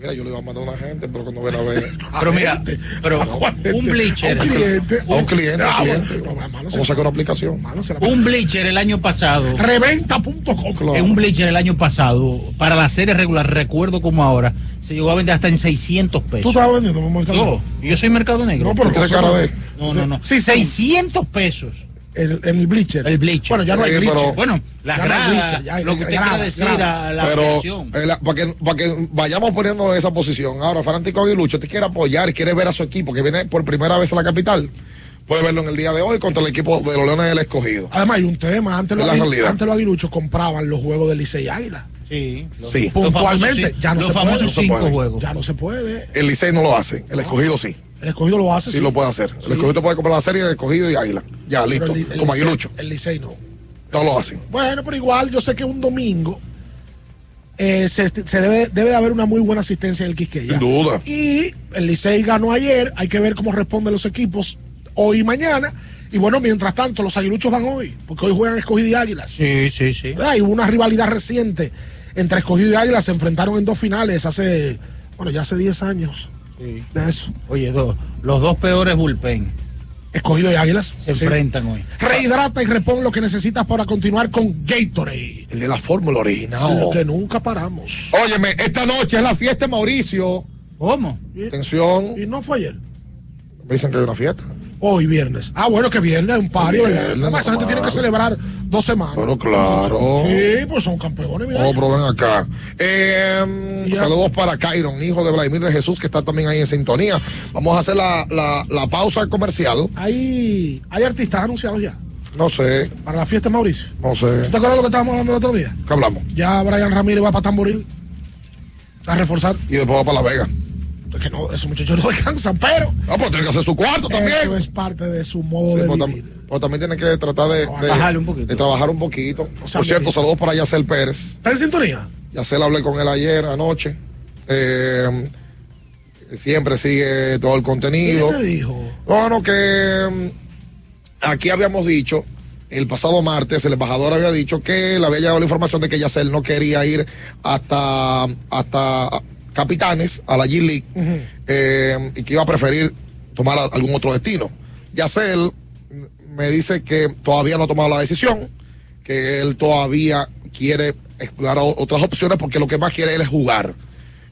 Mira, yo le iba a mandar a una gente, pero cuando ven a ver. Pero mira, gente. pero ¿A cuál un bleacher. A un cliente. A un cliente, Ah, un cliente. Vamos a sacar una aplicación. la- Un bleacher el año pasado. Reventa.com. Claro. En un bleacher el año pasado, para la serie regular, recuerdo como ahora, se llegó a vender hasta en 600 Tú pesos. estabas vendiendo, mamá, No, yo soy mercado negro. No, pero cara de. No, no, no. Sí. 600 pesos. El, el bleacher. El bleacher. Bueno, ya no hay Sí, bleacher. pero- Bueno, la Ya no lo que usted gradas, quiere decir gradas. a la Pero eh, la- para, que, para que vayamos poniendo en esa posición. Ahora, fanático Aguilucho, te quiere apoyar y quiere ver a su equipo que viene por primera vez a la capital. Puede verlo en el día de hoy contra el equipo de los Leones del Escogido. Además, hay un tema. Antes los, antes los aguiluchos compraban los juegos de Licey y Águila. Sí. Sí. Los Puntualmente, famosos, ya no los se famosos puede. cinco puede. juegos. Ya no se puede. El Licey no lo hace, el Escogido sí. El escogido lo hace. Sí, lo puede hacer. El Escogido puede comprar la serie de Escogido y Águila. Ya, Pero listo. el- el Como Aguilucho. El Licey no. No lo hacen. Bueno, pero igual yo sé que un domingo eh, se, se debe, debe de haber una muy buena asistencia en el Quisqueya. Sin duda. Y el Licey ganó ayer, hay que ver cómo responden los equipos hoy y mañana. Y bueno, mientras tanto, los aguiluchos van hoy, porque hoy juegan escogido y águilas. Sí, sí, sí. ¿verdad? Y hubo una rivalidad reciente entre escogido y águilas, se enfrentaron en dos finales hace, bueno, ya hace 10 años Sí. de eso. Oye, los dos peores bullpen Escogido y águilas. se Sí. enfrentan hoy. Rehidrata y repon lo que necesitas para continuar con Gatorade. El de la fórmula original. Lo que nunca paramos. Óyeme, esta noche es la fiesta de Mauricio. ¿Cómo? Atención. Y no fue ayer. Me dicen que hay una fiesta. Hoy viernes. Ah, bueno, que viernes, un pario, ¿verdad? Además, esa gente tiene que celebrar dos semanas. Pero claro. Sí, pues son campeones, mira. Oh, pero ven acá. Eh, Ya. saludos para Kyron, hijo de Vladimir de Jesús, que está también ahí en sintonía. Vamos a hacer la, la, la pausa comercial. Hay, hay artistas anunciados ya No sé, para la fiesta Mauricio. no sé. ¿Tú te acuerdas de lo que estábamos hablando el otro día? ¿Qué hablamos? Ya Brian Ramírez va para Tamboril a reforzar. Y después va para La Vega. Que no, esos muchachos no descansan, pero Ah, pues tiene que hacer su cuarto también. eso es parte de su modo Sí, de pues, vivir. tam- pues también tiene que tratar de, de- un poquito. de trabajar un poquito. sea, Por cierto, saludos para Yacel Pérez. ¿Está en sintonía? Yacel hablé con él ayer, anoche. Eh, siempre sigue todo el ¿Qué contenido. te dijo? No, no, que mm, aquí habíamos dicho, el pasado martes, el embajador había dicho que le había llegado la información de que Yacel no quería ir hasta, hasta Capitanes, a la G-League, eh, y que iba a preferir tomar a- algún otro destino. Yacel me dice que todavía no ha tomado la decisión, que él todavía quiere explorar otras opciones porque lo que más quiere él es jugar.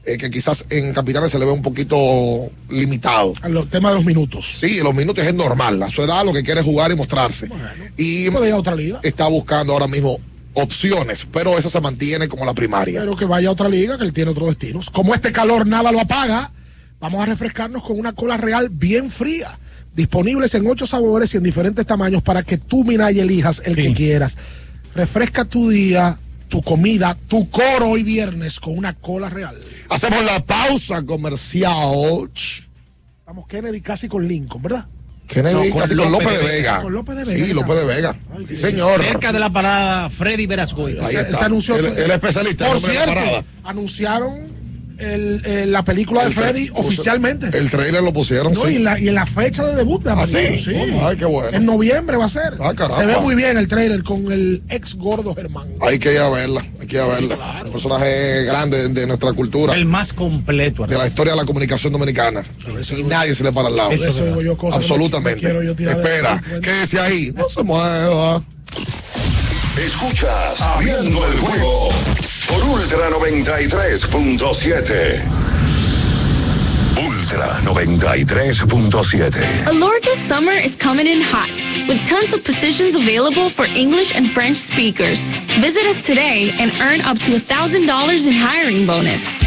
Eh, que quizás en Capitanes se le ve un poquito limitado. A los temas de los minutos. Sí, los minutos es normal. A su edad lo que quiere es jugar y mostrarse. y ir a otra liga. está buscando ahora mismo opciones, pero esa se mantiene como la primaria. Pero que vaya a otra liga, que él tiene otros destinos. Como este calor nada lo apaga, vamos a refrescarnos con una cola real bien fría. Disponibles en ocho sabores y en diferentes tamaños para que tú, Minay, elijas el que quieras. Refresca tu día, tu comida, tu coro hoy viernes con una cola real. Hacemos la pausa comercial. Vamos, Kennedy casi con Lincoln, ¿verdad? Kennedy No, con casi con López López de de Vega. Con López de Vega, Sí, López de Vega. Sí, señor. Cerca de la parada Freddy Verascoy. Ahí Se- está. se anunció el, el especialista, Por hombre de la cierto, parada. anunciaron el- el- la película de Freddy oficialmente. El trailer lo pusieron, No, sí. y, en la, y en la fecha de debut de la ¿Ah, película, sí? sí. Ay, qué bueno. En noviembre va a ser. Ah, caramba. Se ve muy bien el trailer con el ex gordo Germán. Hay que ir a verla, hay que ir a verla. Un personaje grande de nuestra cultura. El más completo. de la historia de la comunicación dominicana. Y nadie se le para al lado. Eso Eso digo yo, cosas que Absolutamente. quiero yo Espera, quédese ahí. No se mueva. Escuchas Abriendo el juego por Ultra 93.7. Ultra 93.7. Alorca's summer is coming in hot, with tons of positions available for English and French speakers. Visit us today and earn up to $1,000 in hiring bonus.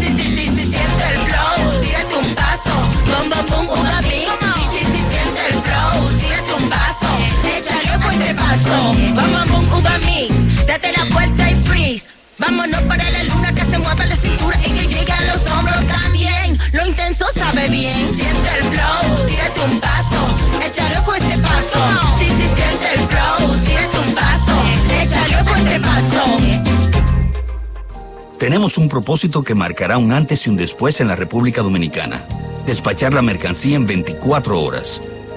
Paso, bom, bom, bom, uva mix. Date la vuelta y freeze. Vámonos para la luna que se mueva la cintura y que llegue a los hombros también. Lo intenso sabe bien. Siente el flow, tírate un paso, échale fuerte paso. Sí, sí, siente el flow, tírate un paso, échale fuerte paso. Tenemos un propósito que marcará un antes y un después en la República Dominicana. Despachar la mercancía en 24 horas.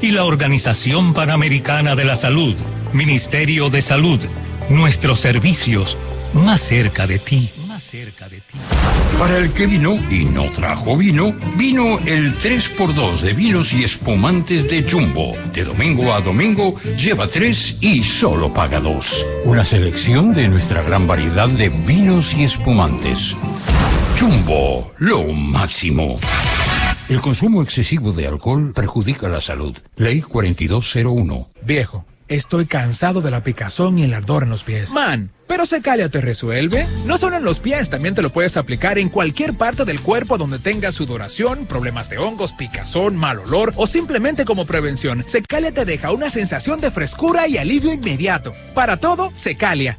y la Organización Panamericana de la Salud. Ministerio de Salud, nuestros servicios más cerca de ti. Para el que vino y no trajo vino, vino el 3x2 de vinos y espumantes de Jumbo. De domingo a domingo, lleva 3 y solo paga 2. Una selección de nuestra gran variedad de vinos y espumantes. Jumbo, lo máximo. El consumo excesivo de alcohol perjudica la salud. Ley 4201. Viejo, Estoy cansado de la picazón y el ardor en los pies. Man, pero Secalia te resuelve. No solo en los pies, también te lo puedes aplicar en cualquier parte del cuerpo donde tengas sudoración, problemas de hongos, picazón, mal olor o simplemente como prevención. Secalia te deja una sensación de frescura y alivio inmediato. Para todo, Secalia.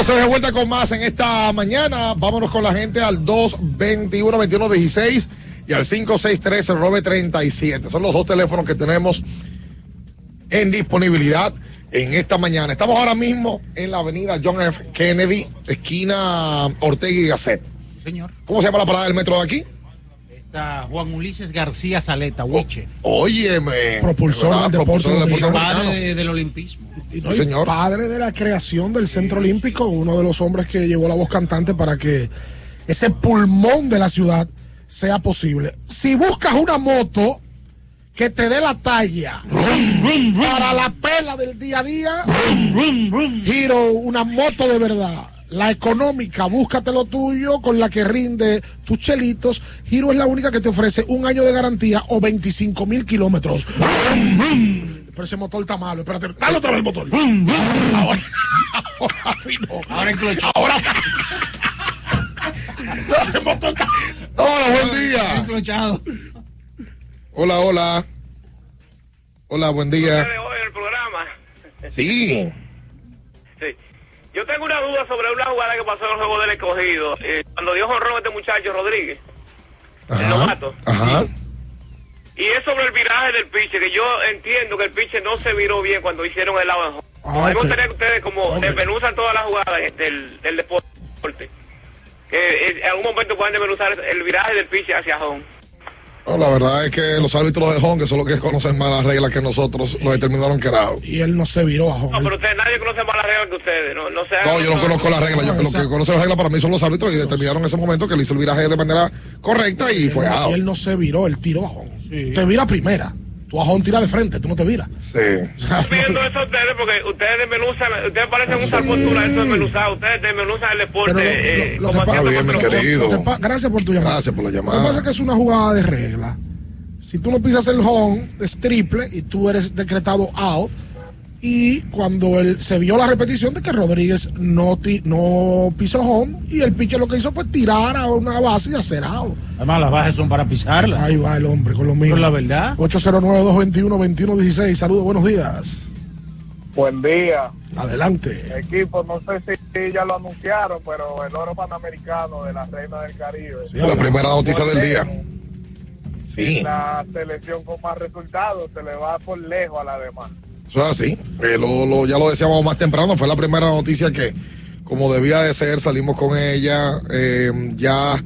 Entonces de vuelta con más en esta mañana. Vámonos con la gente al 221-2116 y al 563-937. Son los dos teléfonos que tenemos en disponibilidad en esta mañana. Estamos ahora mismo en la avenida John F. Kennedy, esquina Ortega y Gasset. Señor. ¿Cómo se llama la parada del metro de aquí? Está Juan Ulises García Saleta, Huiche. Óyeme. Propulsor del deporte Propulsor. Padre de- del olimpismo. Y y padre de la creación del Centro Olímpico, uno de los hombres que llevó la voz cantante para que ese pulmón de la ciudad sea posible. Si buscas una moto que te dé la talla para la pela del día a día, Giro, una moto de verdad. La económica, búscate lo tuyo con la que rinde tus chelitos. Giro es la única que te ofrece un año de garantía o 25 mil kilómetros. Pero ese motor está malo. Espérate, dale otra vez el motor. Ahora, ahora afinó. Ahora incluye. Ahora. No, ese motor está. Hola, buen día. Hola, hola. Hola, buen día. hoy el programa. Sí. Sí. Yo tengo una duda sobre una jugada que pasó en el juego del escogido. Eh, cuando dio jonrón este muchacho Rodríguez, el novato. Ajá. Y es sobre el viraje del piche, que yo entiendo que el piche no se viró bien cuando hicieron el lado. Ah, Me gustaría que ustedes como Ok. desmenuzan todas las jugadas del, del deporte. Que eh, en algún momento pueden desmenuzar el viraje del piche hacia home. No, la verdad es que los árbitros de Hong, que son los que conocen más las reglas que nosotros, lo determinaron que era out. Y él no se viró a No, pero ustedes, nadie conoce más las reglas que ustedes. No, no, se hagan- No, yo no conozco las reglas. Yo, los que conocen las reglas para mí son los árbitros y determinaron en ese momento que él hizo el viraje de manera correcta y fue él, no- out. él no se viró, él tiró a Jón. Te vira primera. Tú a Jón tira de frente, tú no te viras. Sí. pidiendo eso a ustedes porque ustedes desmenuzan, ustedes parecen un salfortuna eso desmenuzado, ustedes desmenuzan el deporte Pero lo- eh, lo- lo como que haciendo pasa- bien, mi querido. Lo que pa- Gracias por tu llamada. Gracias por la Lo que llamada. pasa es que es una jugada de regla. Si tú no pisas el home, es triple y tú eres decretado out. Y cuando él se vio la repetición de que Rodríguez no, ti- no pisó home y el pitcher lo que hizo fue tirar a una base y hacer out. Además, las bajas son para pisarlas. Ahí va el hombre con lo mismo. Pero la verdad. 809-221-2116. Saludos, buenos días. Buen día. Adelante. Equipo, no sé si ya lo anunciaron, pero el oro panamericano de la Reina del Caribe. la primera noticia del día. Sí. La selección con más resultados se le va por lejos a la demás. Eso es así. Eh, lo- lo- ya lo decíamos más temprano, fue la primera noticia que, como debía de ser, salimos con ella. eh, ya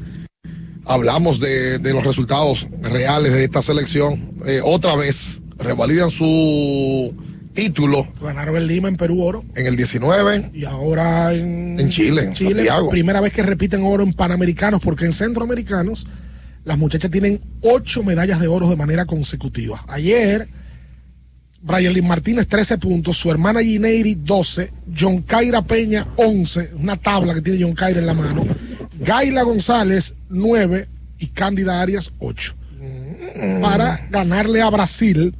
hablamos de, de los resultados reales de esta selección. Eh, otra vez, revalidan su título Ganaron en Lima, en Perú, oro. en el 19. Y ahora en, En Chile, en Santiago. Primera vez que repiten oro en Panamericanos, porque en Centroamericanos las muchachas tienen ocho medallas de oro de manera consecutiva. Ayer, Brian Lynn Martínez 13 puntos, su hermana Gineiri 12, John Caira Peña 11, una tabla que tiene John Caira en la mano, Gaila González 9 y Cándida Arias 8. Para ganarle a Brasil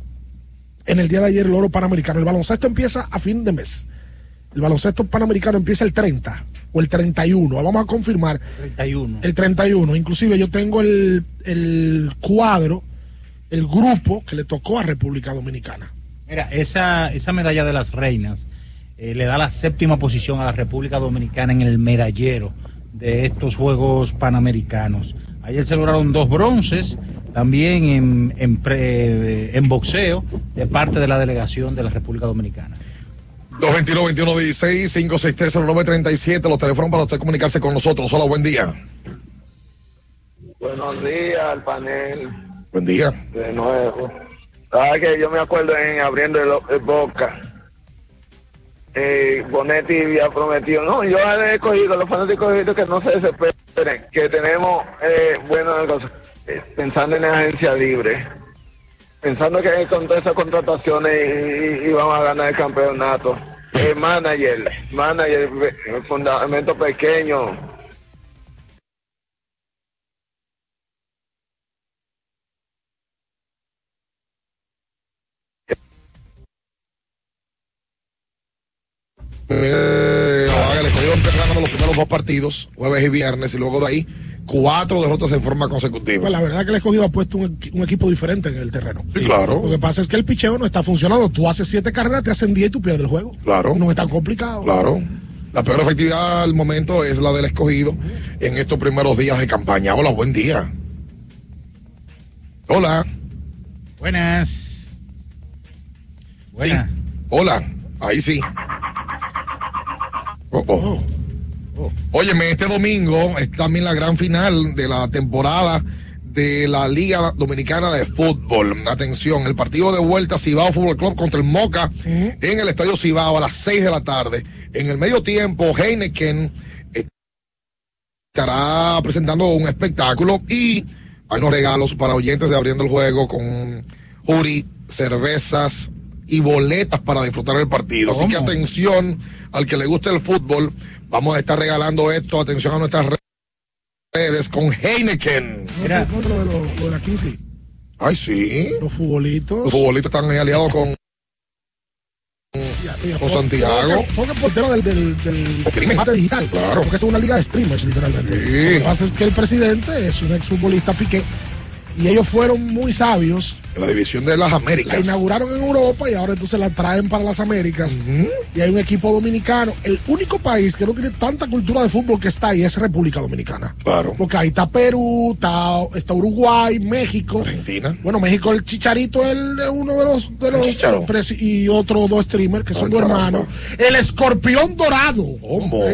en el día de ayer el oro panamericano. El baloncesto empieza a fin de mes. El baloncesto panamericano empieza el 30 o el 31. Vamos a confirmar. 31. El 31. Inclusive yo tengo el, el cuadro, el grupo que le tocó a República Dominicana. Mira, esa, esa medalla de las reinas eh, le da la séptima posición a la República Dominicana en el medallero de estos Juegos Panamericanos. Ayer se lograron dos bronces, también en, en, pre- en boxeo, de parte de la delegación de la República Dominicana. 221-2116, 563-0937, los teléfonos para usted comunicarse con nosotros. Hola, buen día. Buenos días al panel Buen día. de nuevo. ¿Sabes que yo me acuerdo en abriendo el, boca? Eh, Bonetti había prometido, no, yo he escogido, los fanáticos que no se desesperen, que tenemos, eh, bueno, cosa, eh, pensando en agencia libre, pensando que con todas esas contrataciones y vamos a ganar el campeonato. Eh, manager, manager, eh, fundamento pequeño, Eh, escogido empieza ganando los primeros dos partidos, jueves y viernes, y luego de ahí cuatro derrotas en forma consecutiva. Pues la verdad que el escogido ha puesto un, equi- un equipo diferente en el terreno. Sí, claro. Lo que pasa es que el picheo no está funcionando. Tú haces siete carreras, te hacen 10 y tú pierdes el juego. Claro. No es tan complicado. Claro. La peor efectividad al momento es la del escogido en estos primeros días de campaña. Hola, buen día. Hola. Buenas. Buenas. Hola. Ahí sí. Oh, oh. Óyeme, este domingo es también la gran final de la temporada de la Liga Dominicana de Fútbol. Atención, el partido de vuelta Cibao Fútbol Club contra el Moca en el Estadio Cibao a las 6 de la tarde. En el medio tiempo, Heineken estará presentando un espectáculo y hay unos regalos para oyentes de abriendo el juego con jury, cervezas y boletas para disfrutar el partido. Así que atención al que le guste el fútbol. Vamos a estar regalando esto. Atención a nuestras redes con Heineken. Mira. Lo de, lo- lo de la Kingsley. Ay, sí. Los futbolitos. Los futbolistas están ahí aliados con, con Santiago. Fue el portero del, del, del combate digital. Claro. Porque es una liga de streamers, literalmente. Lo que pasa es que el presidente es un exfutbolista Piqué. Y ellos fueron muy sabios. La división de las La Américas. inauguraron en Europa y ahora entonces la traen para las Américas. Y hay un equipo dominicano. El único país que no tiene tanta cultura de fútbol que está ahí es República Dominicana. Claro. Porque ahí está Perú, está, está Uruguay, México. Argentina. Bueno, México, el Chicharito es uno de los. De los y otros dos streamers que son dos hermanos. El escorpión dorado.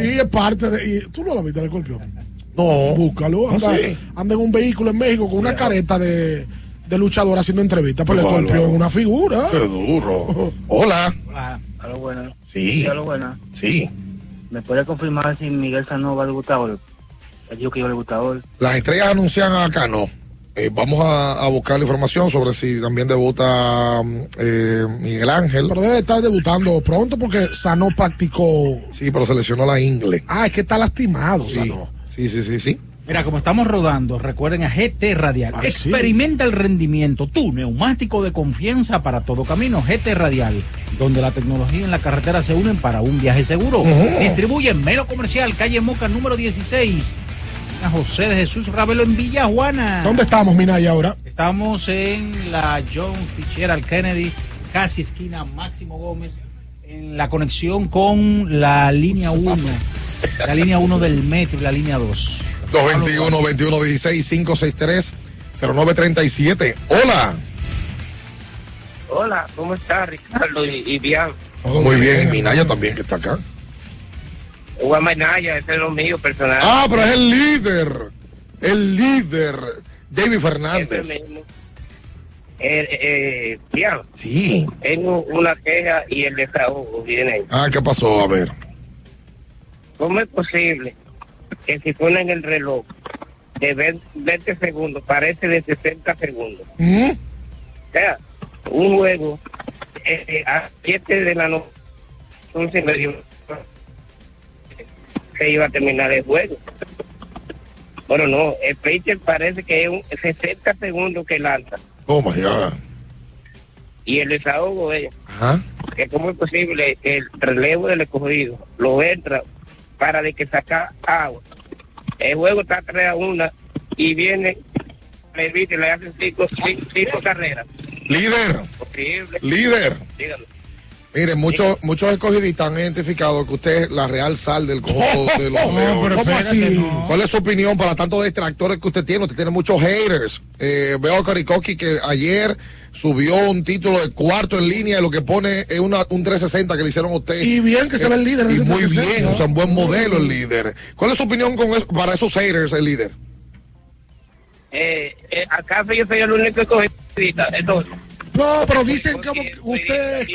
Y es parte de. y- ¿Tú no lo viste, el escorpión? No. Búscalo. Ah, Anda, sí. anda en un vehículo en México con una careta de, de luchador haciendo entrevistas. Pero el Qué escorpión bárbaro. es una figura. Qué duro. Hola. Hola, buenas. Sí. Hola, buenas. Sí. ¿Me puede confirmar si Miguel Sanó va al Gustavo? Él dijo que iba al Gustavo. Las estrellas anuncian acá, no. Eh, vamos a, a buscar la información sobre si también debuta mm, eh, Miguel Ángel. Pero debe estar debutando pronto porque Sano practicó. Sí, pero se lesionó la ingle. Ah, es que está lastimado, Sí, Sano. Sí, sí, sí. sí. Mira, como estamos rodando, recuerden a GT Radial. Ah, sí. Experimenta el rendimiento, tu neumático de confianza para todo camino, GT Radial, donde la tecnología y la carretera se unen para un viaje seguro. Distribuye en Melo Comercial, calle Moca número 16. A José de Jesús Ravelo en Villa Juana. ¿Dónde estamos, Minaya, ahora? Estamos en la John Fitzgerald Kennedy, casi esquina Máximo Gómez, en la conexión con la línea 1, la línea 1 del metro y la línea 2. 221 21 16 563 0937. Hola. Hola, ¿cómo está Ricardo y, y bien? Muy bien, y Minaya también que está acá. Juan Manaya, ese es lo mío personal. Ah, pero es el líder. El líder. David Fernández. Eh, eh, bien. Sí. Tengo una queja y el desahogo viene ahí. Ah, ¿qué pasó? A ver. ¿Cómo es posible que si ponen el reloj de 20 20 segundos, parece de 60 segundos? ¿Mm? O sea, un juego eh, a 7 de la noche, 11 y medio, se iba a terminar el juego. Bueno, no, el pitcher parece que es un 60 segundos que lanza. Oh my God. Y el desahogo es Ajá. que cómo es posible que el relevo del escogido lo entra para de que saca agua. El juego está 3 a 1 y viene, le evita y le hacen cinco, cinco, cinco carreras. Líder. Posible. Líder. Dígame. Mire, muchos muchos escogidistas han identificado que usted es la real sal del conjunto de los Leones. ¿Cómo así? ¿Cuál es su opinión para tantos distractores que usted tiene? Usted tiene muchos haters. Eh, veo a Caricoki que ayer subió un título de cuarto en línea y lo que pone es una, un 360 que le hicieron a usted. Y bien que se ve el líder Y muy 360. bien, o sea, un buen modelo el líder. ¿Cuál es su opinión con eso- para esos haters, el líder? Eh, eh, acá yo soy el único escogidista. Entonces, No, pero dicen como que usted,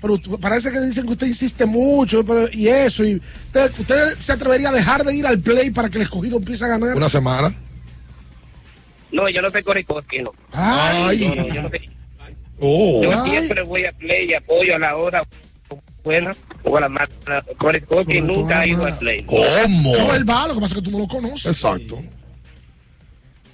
pero usted- parece que dicen que usted insiste mucho pero, y eso. Y usted, usted se atrevería a dejar de ir al play para que el escogido empiece a ganar. Una semana. no, yo no soy Coricoski, no. Ay. No, no, yo no soy- Oh. Yo siempre voy a play y apoyo a la hora buena o a la mala. Coricoski nunca ha ido al play. ¿Cómo? No, él va, lo que pasa es que tú no lo conoces. Exacto.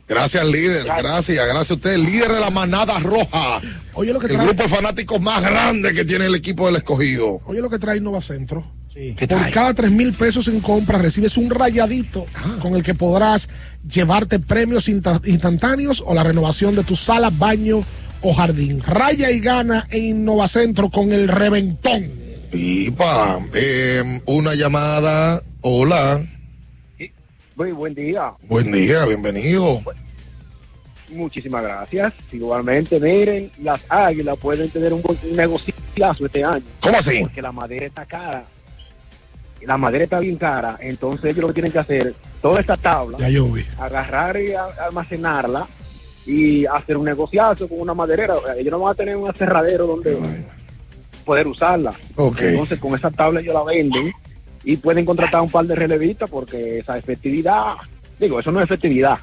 Gracias, líder. Gracias, gracias a usted, el líder de la manada roja. Oye, lo que el trae- grupo de fanáticos más grande que tiene el equipo del escogido. Oye lo que trae Innova Centro. ¿Qué Por trae? cada tres mil pesos en compra recibes un rayadito Ah. con el que podrás llevarte premios insta- instantáneos o la renovación de tu sala, baño o jardín. Raya y gana en Innova Centro con el reventón. Y pa, eh, una llamada. Hola. Muy buen día. Buen día, bienvenido. Muchísimas gracias. Igualmente, miren, las águilas pueden tener un negociazo este año. ¿Cómo así? Porque la madera está cara. La madera está bien cara. Entonces ellos lo que tienen que hacer, toda esta tabla, Ya yo vi. agarrar y almacenarla y hacer un negociazo con una maderera. Ellos no van a tener un aserradero donde poder usarla. Ok. Entonces con esa tabla ellos la venden y pueden contratar un par de relevistas porque esa efectividad, digo, eso no es efectividad.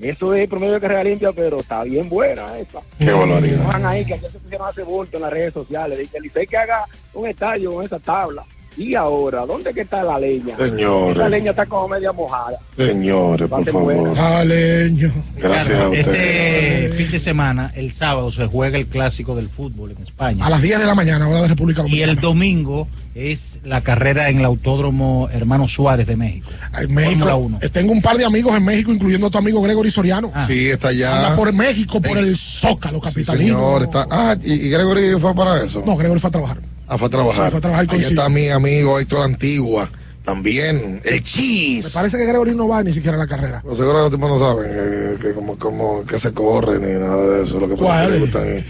Eso es promedio de carrera limpia, pero está bien buena esa. Qué barbaridad. Van ahí que se pusieron a hacer bulto en las redes sociales. Dice que haga un estadio con esa tabla. Y ahora, ¿dónde que está la leña? Señores. Esa leña está como media mojada. Señores, por favor. Jaleño. Gracias a usted. Este fin de semana, el sábado, se juega el clásico del fútbol en España. A las 10 de la mañana, hora de República Y Dominicana. el domingo es la carrera en el Autódromo Hermano Suárez de México. En México, Fórmula 1. eh, tengo un par de amigos en México, incluyendo a tu amigo Gregory Soriano. Sí, está allá. Anda por México, por el Zócalo Sí, capitalino. señor. Está... Ah, ¿y, y Gregory fue para eso? No, Gregory fue a trabajar. Ah, fue a trabajar. Sí, fue a trabajar con Ahí sí. está mi amigo Héctor Antigua. También. El Me cheese. parece que Gregory no va ni siquiera a la carrera. Pues seguro que los tipos no saben que, que como, como que se corre ni nada de eso. Lo que pasa es que gustan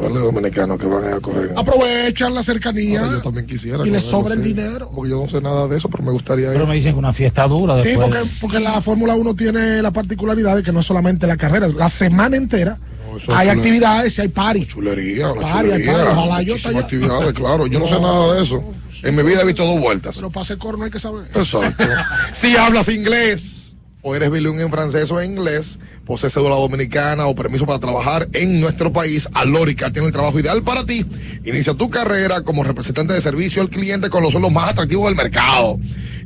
los dominicanos que van a coger. Aprovechan la cercanía. Ahora, yo también quisiera. y les sobra el sí. dinero. Porque yo no sé nada de eso, pero me gustaría ir. Pero me dicen que una fiesta dura Sí, después. porque, porque la Fórmula 1 tiene la particularidad de que no es solamente la carrera, la semana entera eso hay actividades y hay party. Chulería, una Party, hay party. Ojalá yo haya- actividades, claro. Yo no sé nada de eso. En mi vida he visto dos vueltas. Pero para hacer coro no hay que saber. Exacto. si hablas inglés o eres bilingüe en francés o en inglés, posees cédula dominicana o permiso para trabajar en nuestro país, Alórica tiene el trabajo ideal para ti. Inicia tu carrera como representante de servicio al cliente con los sueldos más atractivos del mercado.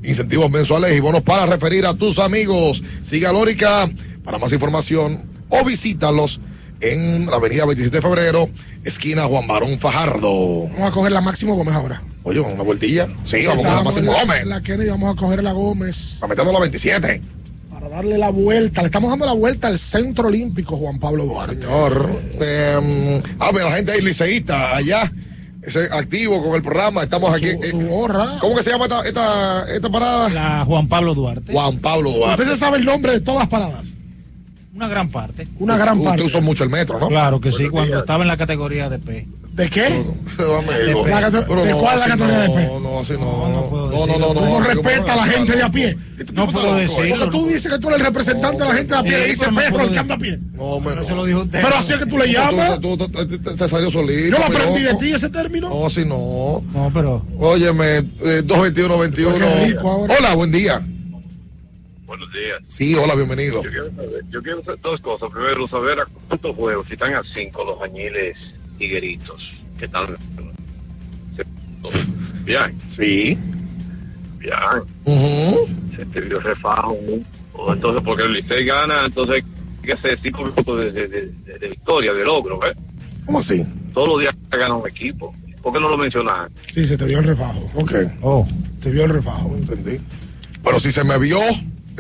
Incentivos mensuales y bonos para referir a tus amigos. Sigue Alórica para más información o visítalos en la avenida 27 de febrero, esquina Juan Barón Fajardo. Vamos a coger la Máximo Gómez ahora. Oye, una vueltilla. Sí, vamos con la Estamos en Máximo la- Gómez. La Kennedy, vamos a coger la Gómez. Está metiendo la 27. Para darle la vuelta. Le estamos dando la vuelta al Centro Olímpico, Juan Pablo Duarte. Señor, eh, a ver, la gente ahí liceísta allá Ese activo con el programa. Estamos aquí. eh, ¿Cómo que se llama esta, esta, esta parada? La Juan Pablo Duarte. Juan Pablo Duarte. ¿Usted se sabe el nombre de todas las paradas? Una gran parte. Una gran Usted parte. usó mucho el metro, ¿no? Claro que sí, cuando estaba en la categoría de P. ¿De qué? Pero ¿De no, cuál es la categoría de no, P? No, así no. No, no, no. Tú no amigo, respetas a la no, gente de a no. pie. No puedo decirlo. Porque tú dices que tú eres el representante de la gente de a pie. Y dice pero no perro puedo el que anda a pie. No, hombre, no. Se lo dijo usted. Pero así es que tú le llamas. Tú, te salió solito. Yo lo aprendí de ti ese término. No, así no. No, pero. Óyeme, eh, 221-21. Qué rico ahora. Hola, buen día. Buenos días. Sí, hola, bienvenido. Yo quiero saber, yo quiero saber dos cosas. Primero, saber a cuántos juegos, si están a cinco los añiles higueritos, que están. Bien, Sí. bien. Ujú. Se te vio refajo. O entonces, porque el Licey gana, entonces hay que hacer cinco minutos de, de, de- de- victoria, de logro, ¿ves? ¿Cómo así? Todos los días gana un equipo. ¿Por qué no lo mencionas? Sí, se te vio el refajo. Ok. Oh. Te vio el refajo. Entendí. Pero si se me vio,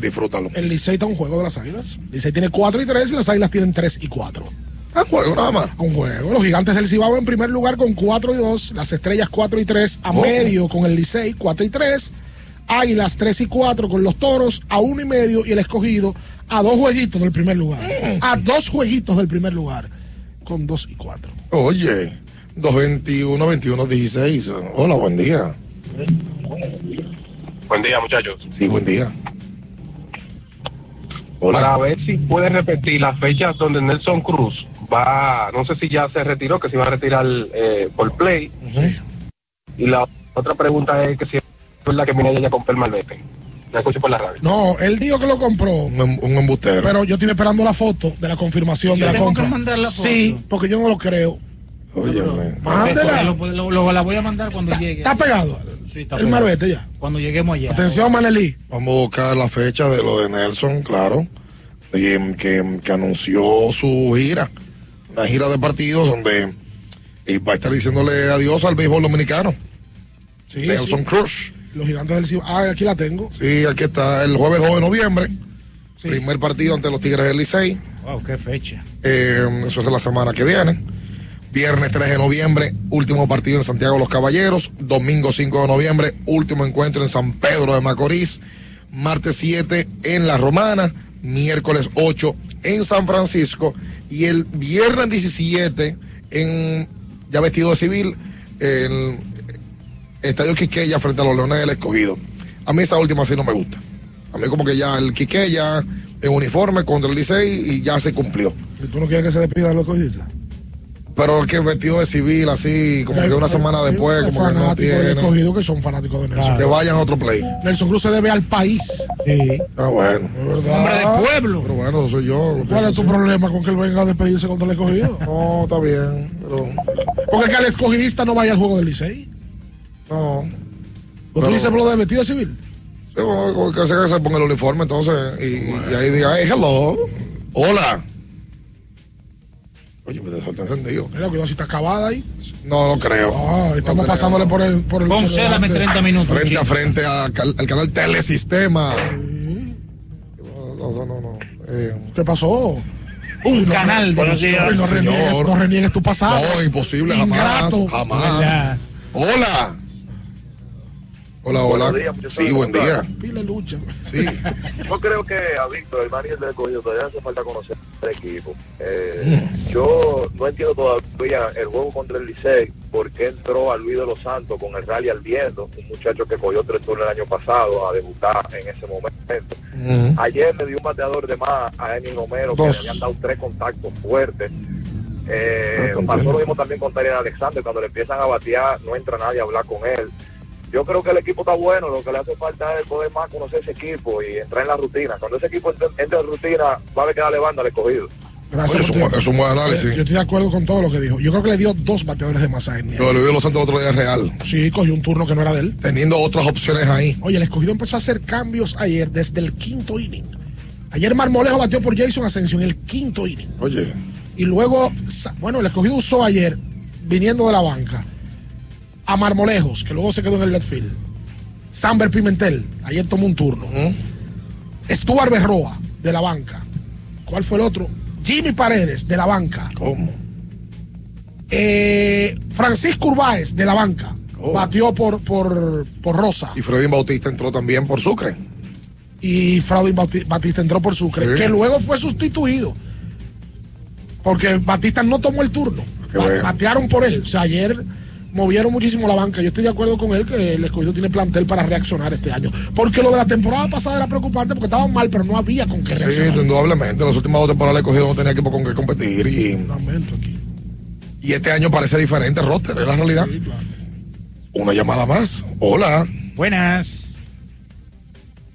disfrútalo. El Licey está a un juego de las águilas. El Licey tiene 4 y 3 y las águilas tienen 3 y 4. A juego nada más. A un juego. Los gigantes del Cibao en primer lugar con 4 y 2. Las estrellas 4 y 3. A Oh. medio con el Licey 4 y 3. Águilas 3 y 4 con los toros a 1 y medio. Y el escogido a dos jueguitos del primer lugar. A dos jueguitos del primer lugar con 2 y 4. Oye, 221-21-16. Hola, buen día. Buen día, muchachos. Sí, buen día. Para ver si puede repetir las fechas donde Nelson Cruz va, no sé si ya se retiró, que se va a retirar eh, por play. Y la otra pregunta es que si es verdad que Minaya ya compró el malvete. La escucho por la radio. No, él dijo que lo compró. Un, em- un embustero. Pero yo estoy esperando la foto de la confirmación Sí, de la tengo compra. que mandar la foto. Sí, porque yo no lo creo. Óyeme. Mándela. Lo, lo- lo- la voy a mandar cuando llegue. Está pegado. Sí, está el marbete ya. Cuando lleguemos allá. Atención, Manelí. Vamos a buscar la fecha de lo de Nelson, claro. de- que, que anunció su gira. Una gira de partidos donde va a estar diciéndole adiós al béisbol dominicano. Sí, Nelson sí. Cruz. Los gigantes del Cibao. Ah, aquí la tengo. Sí, aquí está el jueves 2 de noviembre. Primer partido ante los Tigres del Licey. Wow, qué fecha. Eh, eso es de la semana que viene. Viernes 3 de noviembre, último partido en Santiago de los Caballeros. Domingo 5 de noviembre, último encuentro en San Pedro de Macorís. Martes 7 en La Romana. Miércoles 8 en San Francisco. Y el viernes 17 en, ya vestido de civil, el Estadio Quiqueya frente a los Leones del Escogido. A mí esa última sí no me gusta. A mí como que ya el Quiqueya en uniforme contra el Licey y ya se cumplió. ¿Y tú no quieres que se despida de los? Pero que vestido de civil así, como que una semana después, como que no tiene. escogido que son fanáticos de Nelson. Que vayan a otro play. Nelson Cruz se debe al país. Sí. Ah, bueno. Hombre de pueblo. Pero bueno, eso soy yo. ¿Cuál es tu problema con que él venga a despedirse contra el escogido? No, está bien. Pero... Porque que el escogidista no vaya al juego del Licey. No. ¿O Pero- tú dices por lo de vestido civil? Sí, bueno, como que se, ponga el uniforme entonces y, y ahí diga, hey, hello. Hola. Oye, eso está encendido. Mira, cuidado si está acabada ahí. No, no creo. Ah, estamos pasándole por el. Por el Concédame delante. 30 minutos. Frente a chico. frente a al canal Telesistema. No, no, no, no. Eh, ¿Qué pasó? Un canal de Buenos días. No, Señor. reniegues, no reniegues tu pasado. No, imposible, jamás. Ingrato. Jamás. ¿Verdad? Hola. Hola, hola. Buenos días, muchachos. sí, buen día. Pila lucha. Sí. Yo creo que a Víctor, el manager del escogido, todavía hace falta conocer el equipo. Eh, yo no entiendo todavía el juego contra el Licey, por qué entró a Luis de los Santos con el rally al viento, un muchacho que cogió tres turnos el año pasado a debutar en ese momento. Ayer le dio un bateador de más a Emil Romero, que le habían dado tres contactos fuertes. Eh, Ah, te pasó lo mismo también con Tarian Alexander, cuando le empiezan a batear, no entra nadie a hablar con él. Yo creo que el equipo está bueno, lo que le hace falta es poder más conocer ese equipo y entrar en la rutina. Cuando ese equipo entre, entre en rutina, va a haber que darle banda al escogido. Gracias. Oye, es un buen- es un buen análisis. Yo estoy de acuerdo con todo lo que dijo. Yo creo que le dio dos bateadores de más a Enia. Yo le vi los Santos el otro día real. Sí, cogió un turno que no era de él. Teniendo otras opciones ahí. Oye, el escogido empezó a hacer cambios ayer desde el quinto inning. Ayer Marmolejo batió por Jason Asensio en el quinto inning. Oye. Y luego, bueno, el escogido usó ayer, viniendo de la banca, a Marmolejos, que luego se quedó en el left field. Samber Pimentel, ayer tomó un turno. Stuart Berroa, de la banca. ¿Cuál fue el otro? Jimmy Paredes, de la banca. ¿Cómo? Eh, Francisco Urbáez de la banca batió por, por, por Rosa. Y Freddy Bautista entró también por Sucre. y Fraudin Bauti- Batista entró por Sucre, Sí. que luego fue sustituido. Porque Batista no tomó el turno. Ba- bueno. Batearon por él. O sea, ayer movieron muchísimo la banca. Yo estoy de acuerdo con él que el escogido tiene plantel para reaccionar este año. Porque lo de la temporada pasada era preocupante porque estaban mal, pero no había con qué Sí, reaccionar. indudablemente. Las últimas dos temporadas el cogido no tenía equipo con que competir. Y, y este año parece diferente, roster, es la realidad. Una llamada más. Hola. Buenas.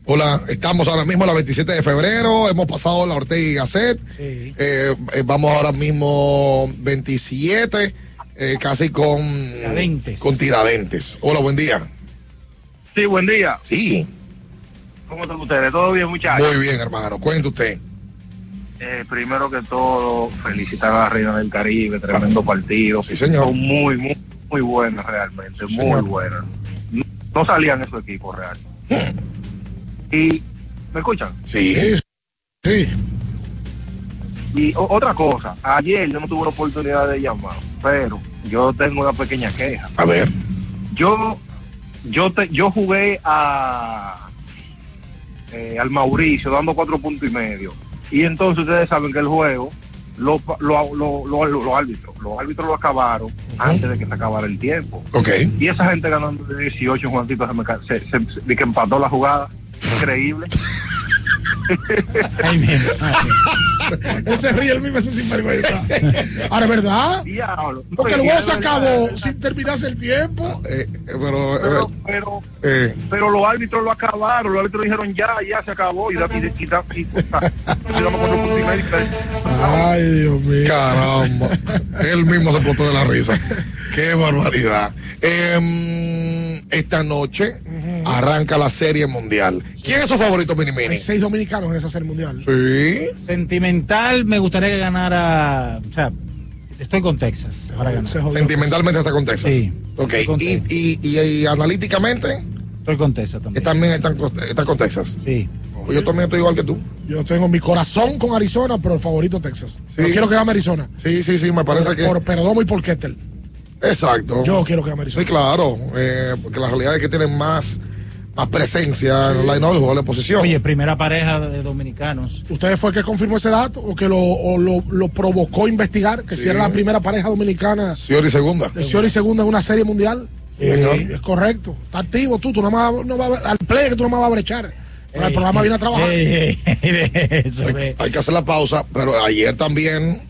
Hola, estamos ahora mismo a la 27 de febrero, hemos pasado la Ortega y Gasset, Eh, eh, vamos ahora mismo 27, eh, casi con Tiradentes. con Tiradentes. Hola, buen día. Sí, buen día. Sí, ¿Cómo están ustedes? ¿Todo bien, muchachos? muy bien, hermano. Cuente usted. Eh, primero que todo, felicitar a la Reina del Caribe, tremendo partido. Sí, señor. Son muy, muy, muy buenas realmente, muy buenas. No, no salían esos equipos real. y, ¿me escuchan? Sí. Sí. Y o- otra cosa, ayer yo no tuve la oportunidad de llamar, pero yo tengo una pequeña queja. A ver. Yo, yo, te, yo jugué a eh, al Mauricio dando cuatro puntos y medio. Y entonces ustedes saben que el juego, lo, lo, lo- lo- los árbitros, los árbitros lo acabaron antes de que se acabara el tiempo. Ok. Y esa gente ganando de 18 Juancito se, se, se- se- de que empató la jugada. Increíble. Él se ríe el mismo, ese sinvergüenza. Ahora, ¿verdad? Porque el es se acabó sin terminarse el tiempo. Eh, pero, Pero, pero, eh, pero los árbitros lo acabaron, los árbitros dijeron ya, ya se acabó y, da- y, y, da-. Ay, Dios mío. Caramba. Él mismo se explotó de la risa. Qué barbaridad. Esta noche arranca la serie mundial. ¿Quién es su favorito, Mini Mini? Hay seis dominicanos en esa serie mundial. Sí. Sentimental, me gustaría que ganara. O sea, estoy con Texas. para ganar. Sentimentalmente está con Texas. Sí. Ok. Con Y, y, y- y analíticamente Estoy con Texas también. también están con, está con Texas. Sí. Pues yo también estoy igual que tú. Yo tengo mi corazón con Arizona, pero el favorito Texas. Yo quiero que gane Arizona. Sí, sí, sí, me parece por, que. Por Perdomo y por Kettel. Exacto. Yo quiero que gane Arizona. Sí, claro. eh, porque la realidad es que tienen más, más presencia en y juego de posición. Oye, primera pareja de dominicanos. ¿Usted fue el que confirmó ese dato o que lo, o lo, lo provocó a investigar que si Sí. era la primera pareja dominicana Señor y segunda. de Ciori segunda en una serie mundial? Sí, señor. Es correcto. Está activo tú, tú no más no vas al play que tú no más vas a brechar. Pero el programa viene a trabajar. hay, hay que hacer la pausa, pero ayer también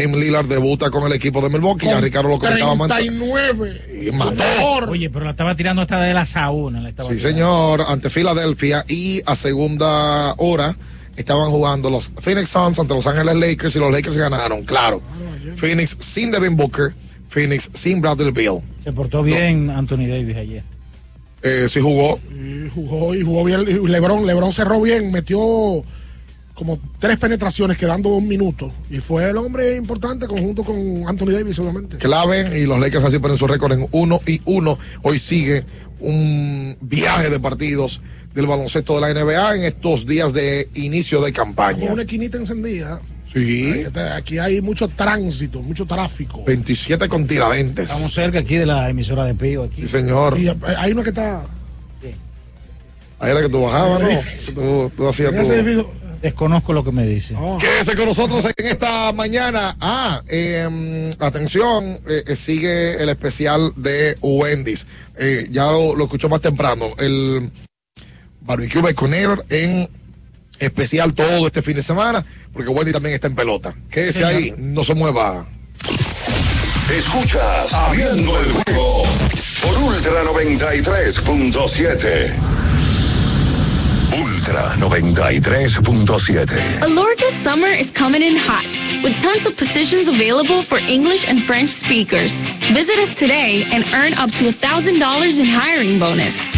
Tim Lillard debuta con el equipo de Milwaukee. Ya Ricardo lo comentaba más. 39. Y mató. Oye, pero la estaba tirando hasta de la sauna. La estaba Sí, tirando. señor, ante Filadelfia y a segunda hora estaban jugando los Phoenix Suns ante Los Ángeles Lakers y los Lakers ganaron, claro. Phoenix sin Devin Booker, Phoenix sin Bradley Beal. Se portó bien Anthony Davis ayer. Eh, sí jugó. Y jugó y jugó bien. Lebron, Lebron cerró bien, metió como tres penetraciones quedando un minuto. Y fue el hombre importante conjunto con Anthony Davis, obviamente. clave y los Lakers así ponen su récord en uno y uno. Hoy sigue un viaje de partidos del baloncesto de la NBA en estos días de inicio de Con campaña. una esquinita encendida. Sí, Aquí hay mucho tránsito, mucho tráfico. 27 con tiradentes. Estamos cerca aquí de la emisora de Pío. Aquí. Sí, señor. Y hay uno que está. Ahí era que tú bajabas, ¿no? Tú, tú hacías tu... Desconozco lo que me dice. Quédese con nosotros en esta mañana. Ah, eh, atención, eh, eh, sigue el especial de Wendy's. Eh, ya lo, lo escuchó más temprano. El barbecue baconator en especial todo este fin de semana, porque Wendy también está en pelota. Quédese Señor. ahí, no se mueva. Escuchas Abriendo el juego por Ultra 93.7. Ultra 93.7. Alorca's summer is coming in hot, with tons of positions available for English and French speakers. Visit us today and earn up to $1,000 in hiring bonus.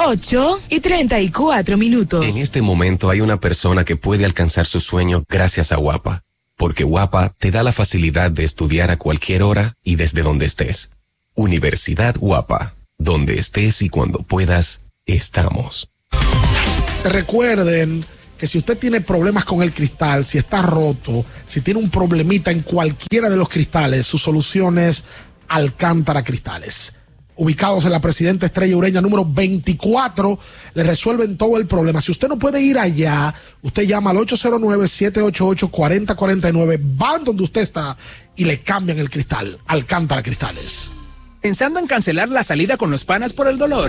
8 y 34 minutos. En este momento hay una persona que puede alcanzar su sueño gracias a Guapa, porque Guapa te da la facilidad de estudiar a cualquier hora y desde donde estés. Universidad Guapa, donde estés y cuando puedas, estamos. Recuerden que si usted tiene problemas con el cristal, si está roto, si tiene un problemita en cualquiera de los cristales, su solución es Alcántara Cristales. Ubicados en la Presidenta Estrella Ureña número 24, le resuelven todo el problema. Si usted no puede ir allá, usted llama al 809-788-4049, van donde usted está y le cambian el cristal. Alcántara Cristales. ¿Pensando en cancelar la salida con los panas por el dolor?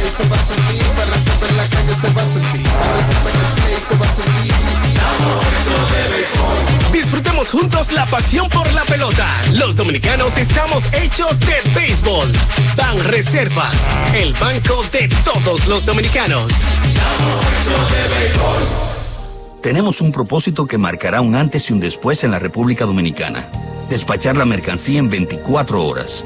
Se va a sentir, la calle se va a sentir, se va a sentir. Disfrutemos juntos la pasión por la pelota. Los dominicanos estamos hechos de béisbol. Ban Reservas, el banco de todos los dominicanos. Tenemos un propósito que marcará un antes y un después en la República Dominicana. Despachar la mercancía en 24 horas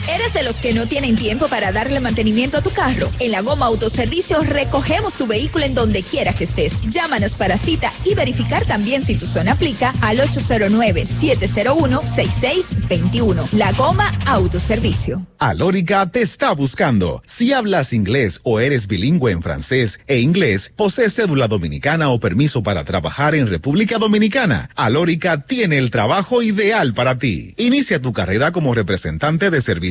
¿Eres de los que no tienen tiempo para darle mantenimiento a tu carro? En la Goma Autoservicio recogemos tu vehículo en donde quiera que estés. Llámanos para cita y verificar también si tu zona aplica al 809-701-6621. La Goma Autoservicio. Alórica te está buscando. Si hablas inglés o eres bilingüe en francés e inglés, posees cédula dominicana o permiso para trabajar en República Dominicana, Alórica tiene el trabajo ideal para ti. Inicia tu carrera como representante de servicio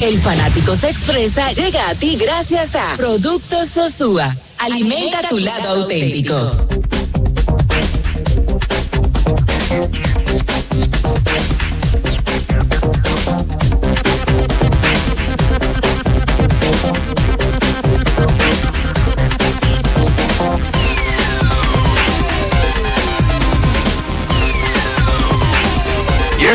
El fanático se expresa llega a ti gracias a Productos Sosúa. Alimenta, tu lado, auténtico. auténtico.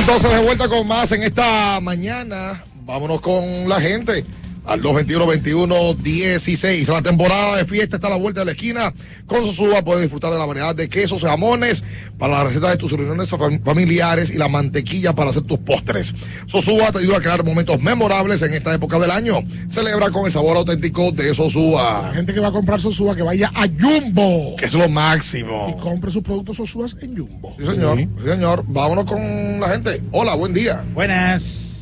Entonces, de vuelta con más en esta mañana Vámonos con la gente. Al 221-21-16. La temporada de fiesta está a la vuelta de la esquina. Con Sosúa puedes disfrutar de la variedad de quesos y jamones para las recetas de tus reuniones fam- familiares y la mantequilla para hacer tus postres. Sosúa te ayuda a crear momentos memorables en esta época del año. Celebra con el sabor auténtico de Sosúa. La gente que va a comprar Sosúa que vaya a Jumbo. Que es lo máximo. Y compre sus productos Sosúa en Jumbo. Sí, señor. Sí, señor. Vámonos con la gente. Hola, buen día. Buenas.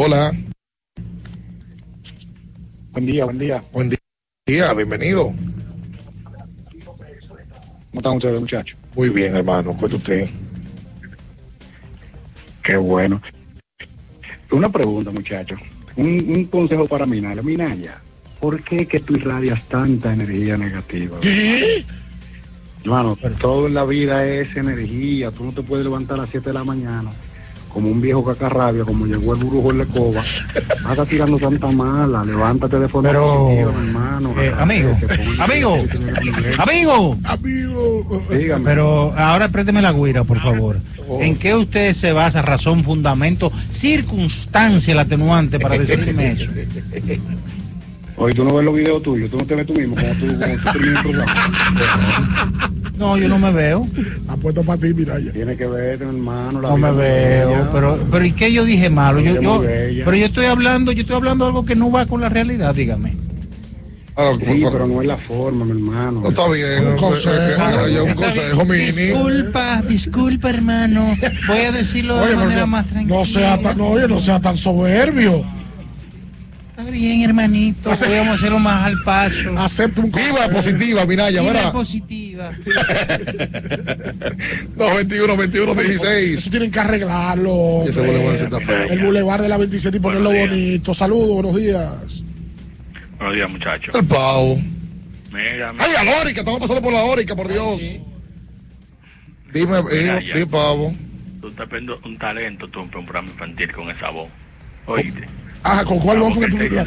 Hola. Buen día, buen día. Buen día, bienvenido. ¿Cómo están ustedes, muchachos? Muy bien, hermano. Cuenta usted. Qué bueno. Una pregunta, muchachos. Un, un consejo para Minaya. Minaya, ¿por qué que tú irradias tanta energía negativa? Hermano, todo en la vida es energía. Tú no te puedes levantar a las 7 de la mañana como un viejo cacarrabia, como llegó el brujo en la escoba. Está tirando tanta mala. Levántate de forma Pero, hermano. eh, amigo, amigo, amigo, amigo. Dígame. Pero ahora préndeme la guira, por favor. ¿En qué usted se basa, razón, fundamento, circunstancia, el atenuante para decirme eso? Oye, tú no ves los videos tuyos, tú no te ves tú mismo como tú, como tú terminas el programa. No, yo no me veo. Apuesto para ti, mira ya. Tiene que ver, hermano. la No me veo, bella. pero, pero ¿y qué yo dije malo? Yo, pero yo estoy hablando, yo estoy hablando algo que no va con la realidad, dígame. Sí, pero no es la forma, mi hermano. No está bien. Un consejo. eh, eh, Un consejo, bien. mini. Disculpa, disculpa, hermano. Voy a decirlo de Oye, manera más tranquila. no sea tan, no, oye, no sea tan soberbio. Bien, hermanito. Voy a hacerlo más al paso. Acepta un Viva positiva, Minaya, Vibra ¿verdad? positiva. 221 21 16. Eso tienen que arreglarlo. hombre. Ese sí está feo. El bulevar de la 27 y ponerlo bonito. Saludos, buenos días. Buenos días, muchachos. El pavo. Mira, Ay, a la Órica, estamos pasando por la Órica, por Dios. Dime, Mira, eh, ya. dime, pavo. tú estás viendo un talento tú en un programa infantil con esa voz. Oíste. Ah, ¿con cuál La voz fue que tú la,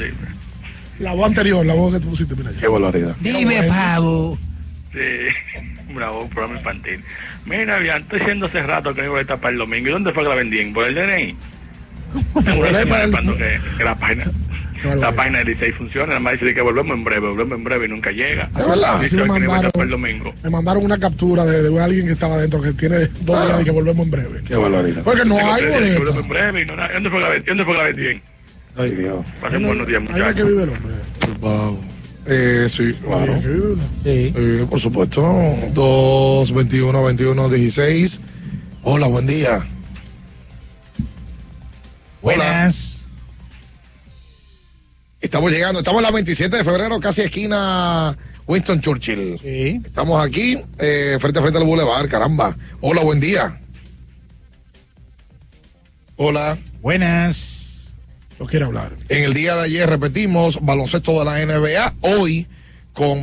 la voz anterior, la voz que tú pusiste, mira. Qué barbaridad. Dime, pavo. Sí, una voz, programa infantil. Mira, bien, estoy haciendo hace rato que no voy a tapar el domingo. ¿Y dónde fue que la vendían? ¿Por el DNI? Cuando que, la página la página de 16 funciona, nada más dice que volvemos en breve, volvemos en breve y nunca llega. Me iba mandaron. tapar el domingo. Me mandaron una captura de, de alguien que estaba dentro que tiene dos días y que volvemos en breve. Qué barbaridad. Porque no hay volvemos boleto. en breve y no, ¿dónde fue la ¿Dónde fue la vendían? Ay, Dios. Pasen buenos días, muchachos. que vive el hombre. Pavo. Eh, sí, claro. Es que vive. Sí. Eh, por supuesto. 2 21 21 16. Hola, buen día. Buenas. Estamos llegando, estamos en la 27 de febrero, casi esquina Winston Churchill. Sí. Estamos aquí, eh, frente a frente al Boulevard, caramba. Hola, buen día. Hola. Buenas. No quiere hablar. En el día de ayer repetimos baloncesto de la NBA. Hoy con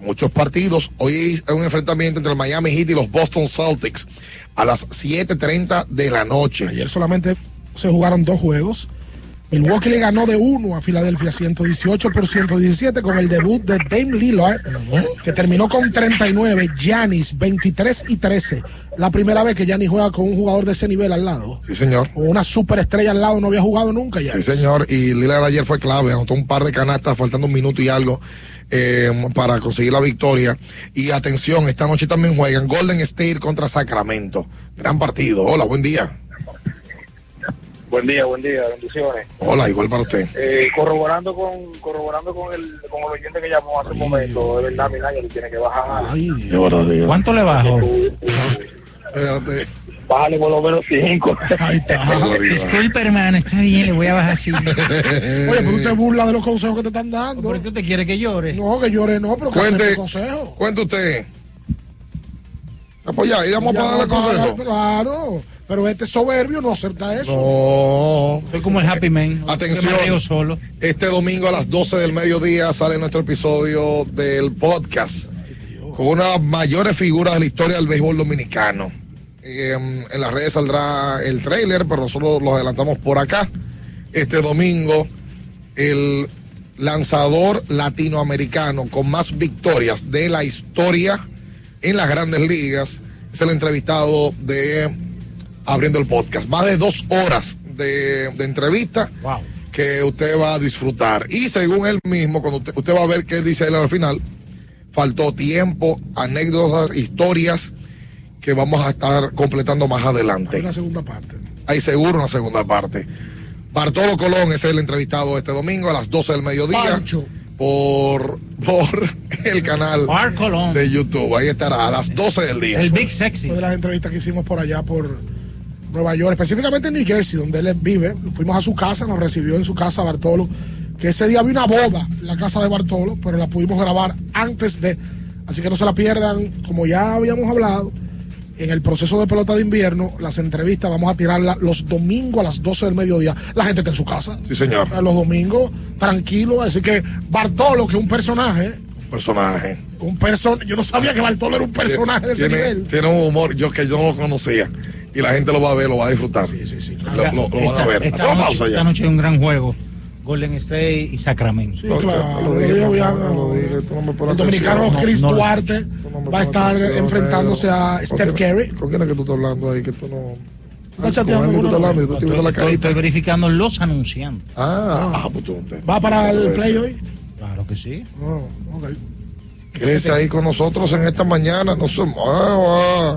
muchos partidos. Hoy hay un enfrentamiento entre el Miami Heat y los Boston Celtics a las 7:30 de la noche. Ayer solamente se jugaron dos juegos. Milwaukee le ganó de uno a Filadelfia 118 por 117 con el debut de Dame Lillard, que terminó con 39. Giannis 23 y 13. La primera vez que Giannis juega con un jugador de ese nivel al lado. Sí, señor. Con una superestrella al lado no había jugado nunca Sí, Giannis. señor. Y Lillard ayer fue clave, anotó un par de canastas, faltando un minuto y algo eh, para conseguir la victoria. Y atención, esta noche también juegan Golden State contra Sacramento. Gran partido. Hola, buen día. Buen día, buen día, bendiciones. Hola, igual para usted. Eh, corroborando con corroborando con el, con el oyente que llamó hace un momento, de verdad, Minaya, tú tienes que bajar. ¿Cuánto le bajo? Espérate. Bájale por lo menos cinco. Ahí está. Disculpe, hermano, está bien, le voy a bajar así. Oye, pero usted burla de los consejos que te están dando. ¿Por qué usted quiere que llore? No, que llore no, pero que Cuente. consejo. Cuente usted. Apoya, y vamos Ya para darle no para consejo. dar- Claro, pero este soberbio no acepta eso. No. Soy como el Happy Man. Atención. Me solo. Este domingo a las 12 del mediodía sale nuestro episodio del podcast con una de las mayores figuras de la historia del béisbol dominicano. Eh, en las redes saldrá el trailer, pero nosotros lo adelantamos por acá. Este domingo, el lanzador latinoamericano con más victorias de la historia en las grandes ligas es el entrevistado de abriendo el podcast. Más de dos horas de, de entrevista que usted va a disfrutar. Y según él mismo, cuando usted, usted va a ver qué dice él al final, faltó tiempo, anécdotas, historias que vamos a estar completando más adelante. Hay una segunda parte. Hay seguro una segunda parte. Bartolo Colón es el entrevistado este domingo a las 12 del mediodía. Por, por el canal de YouTube. Ahí estará a las 12 del día. Sexy. Fue de las entrevistas que hicimos por allá por Nueva York, específicamente en New Jersey, donde él vive. Fuimos a su casa, nos recibió en su casa Bartolo. Que ese día había una boda en la casa de Bartolo, pero la pudimos grabar antes de. Así que no se la pierdan, como ya habíamos hablado en el proceso de pelota de invierno, las entrevistas vamos a tirarlas los domingos a las 12 del mediodía. La gente está en su casa. Sí, señor. Los domingos, tranquilo. Así que Bartolo, que es un personaje. Un personaje. Un person Yo no sabía que Bartolo era un personaje de ese tiene, nivel. Tiene un humor yo que yo no lo conocía. Y la gente lo va a ver, lo va a disfrutar. Sí, sí, sí. Lo, lo- lo van a ver. Esta Hacemos noche, pausa esta ya. noche hay un gran juego. Golden State y Sacramento. Sí, claro. lo dije, no, el dominicano No, Chris no, Duarte va a estar enfrentándose a Steph Curry. ¿Con quién es que tú estás hablando ahí? Que tú no. Está chateando ¿Con quién tú estás hablando? Yo te estoy viendo la Estoy, carita. estoy verificando los anunciantes. Ah, ah, pues tú no te- ¿Va para el play hoy? Claro que sí. Oh, ok. Quédese ahí con nosotros en esta mañana. No se mueva.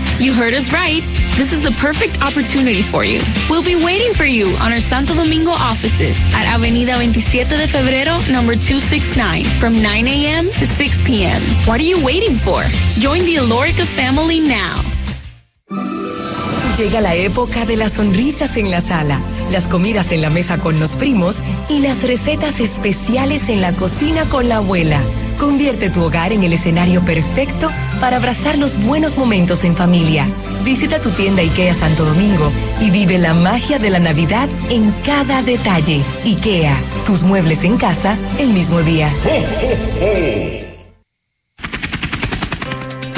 You heard us right. This is the perfect opportunity for you. We'll be waiting for you on our Santo Domingo offices at Avenida 27 de Febrero, number 269, from 9 a.m. to 6 p.m. What are you waiting for? Join the Alorica family now. Llega la época de las sonrisas en la sala, las comidas en la mesa con los primos y las recetas especiales en la cocina con la abuela. Convierte tu hogar en el escenario perfecto para abrazar los buenos momentos en familia. Visita tu tienda IKEA Santo Domingo y vive la magia de la Navidad en cada detalle. IKEA, tus muebles en casa el mismo día.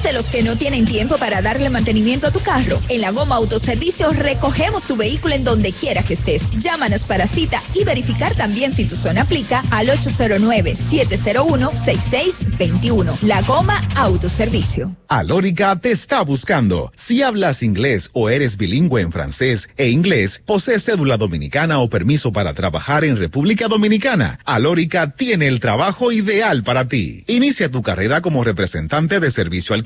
¿Eres de los que no tienen tiempo para darle mantenimiento a tu carro? En la Goma Autoservicio recogemos tu vehículo en donde quiera que estés. Llámanos para cita y verificar también si tu zona aplica al 809-701-6621. La Goma Autoservicio. Alórica te está buscando. Si hablas inglés o eres bilingüe en francés e inglés, posees cédula dominicana o permiso para trabajar en República Dominicana, Alórica tiene el trabajo ideal para ti. Inicia tu carrera como representante de servicio al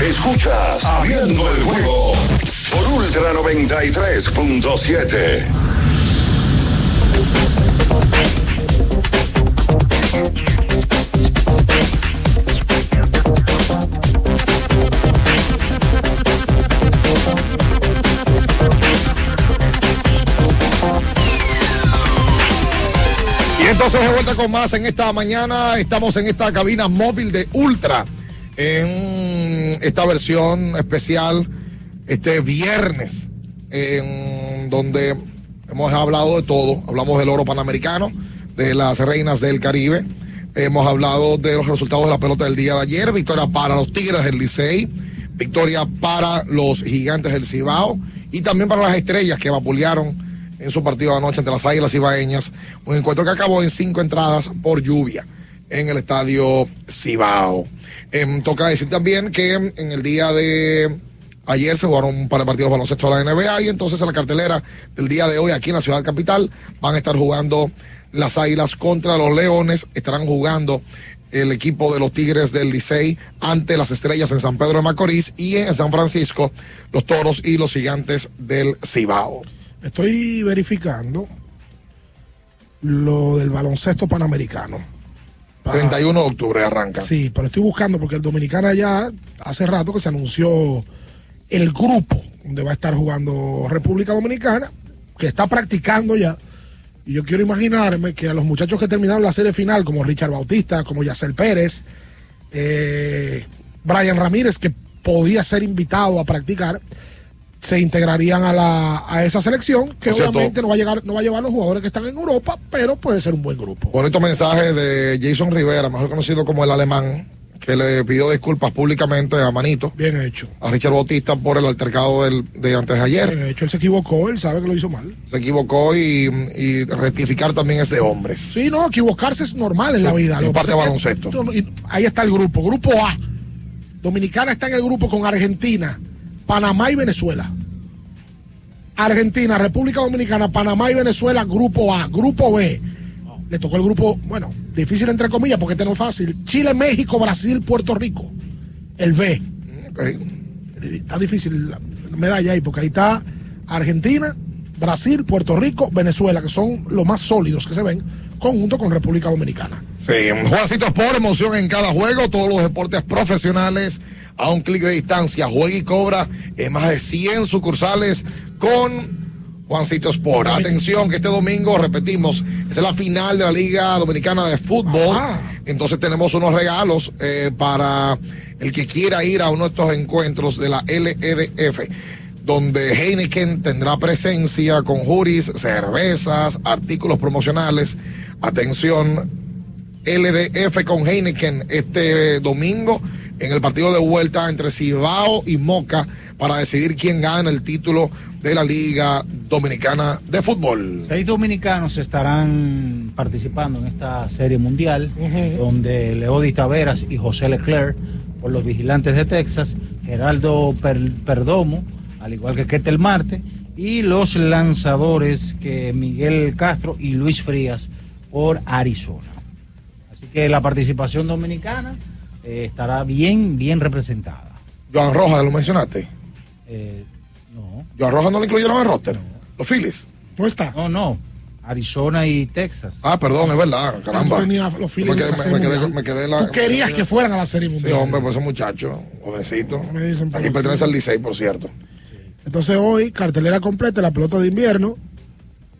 Escuchas Abriendo el juego por Ultra 93.7. Y entonces de vuelta con más en esta mañana. Estamos en esta cabina móvil de Ultra. En esta versión especial este viernes. En donde hemos hablado de todo. Hablamos del oro panamericano, de las reinas del Caribe. Hemos hablado de los resultados de la pelota del día de ayer. Victoria para los Tigres del Licey. Victoria para los Gigantes del Cibao. Y también para las estrellas que vapulearon en su partido de anoche entre las Águilas Ibaeñas. Un encuentro que acabó en cinco entradas por lluvia en el estadio Cibao. Em, toca decir también que en el día de ayer se jugaron un par de partidos de baloncesto de la NBA y entonces en la cartelera del día de hoy aquí en la ciudad capital van a estar jugando las Águilas contra los Leones. Estarán jugando el equipo de los Tigres del Licey ante las Estrellas en San Pedro de Macorís y en San Francisco los Toros y los Gigantes del Cibao. Estoy verificando lo del baloncesto panamericano. 31 de octubre arranca. Sí, pero estoy buscando porque el Dominicana ya hace rato que se anunció el grupo donde va a estar jugando República Dominicana, que está practicando ya. Y yo quiero imaginarme que a los muchachos que terminaron la serie final, como Richard Bautista, como Yacel Pérez, eh, Brian Ramírez, que podía ser invitado a practicar, se integrarían a, la, a esa selección, que cierto- obviamente no va a llegar, no va a llevar los jugadores que están en Europa, pero puede ser un buen grupo. Bonito mensaje de Jason Rivera, mejor conocido como el alemán, que le pidió disculpas públicamente a Manito. Bien hecho. A Richard Bautista por el altercado del, de antes de ayer. De hecho, él se equivocó, él sabe que lo hizo mal. Se equivocó y, y rectificar también es de hombres. Sí, no, equivocarse es normal en la vida. Que parte de es baloncesto. y ahí está el grupo, grupo A. Dominicana está en el grupo con Argentina, Panamá y Venezuela. Argentina, República Dominicana, Panamá y Venezuela, grupo A. Grupo B. Le tocó el grupo, bueno, difícil entre comillas porque este no es fácil. Chile, México, Brasil, Puerto Rico. El B. Está difícil la medalla ahí porque ahí está Argentina, Brasil, Puerto Rico, Venezuela, que son los más sólidos que se ven, conjunto con República Dominicana. Sí, Juancito Sport, emoción en cada juego, todos los deportes profesionales a un clic de distancia. Juega y cobra en más de 100 sucursales con Juancito Sport. Atención que este domingo, repetimos, es la final de la Liga Dominicana de Fútbol. Entonces tenemos unos regalos eh, para el que quiera ir a uno de estos encuentros de la LEDF donde Heineken tendrá presencia con juris, cervezas, artículos promocionales. Atención, LDF con Heineken este domingo en el partido de vuelta entre Cibao y Moca para decidir quién gana el título de la Liga Dominicana de Fútbol. Seis dominicanos estarán participando en esta serie mundial, donde Leody Taveras y José Leclerc, por los vigilantes de Texas, Geraldo Per- Perdomo, al igual que Ketel Marte, y los lanzadores que Miguel Castro y Luis Frías por Arizona. Así que la participación dominicana eh, estará bien, bien representada. Joan Rojas, ¿lo mencionaste? Eh, no. Joan Rojas no lo incluyeron en el roster. Los Phillies. No está. No, no. Arizona y Texas. Ah, perdón, es verdad, caramba. Los Phillies Me quedé, serie me quedé- mundial. me quedé en la- Tú querías que fueran a la serie Sí, mundial. hombre, por ese muchacho, jovencito. dicen por Aquí aquí. pertenece al Licey, por cierto. Entonces hoy, cartelera completa, la pelota de invierno.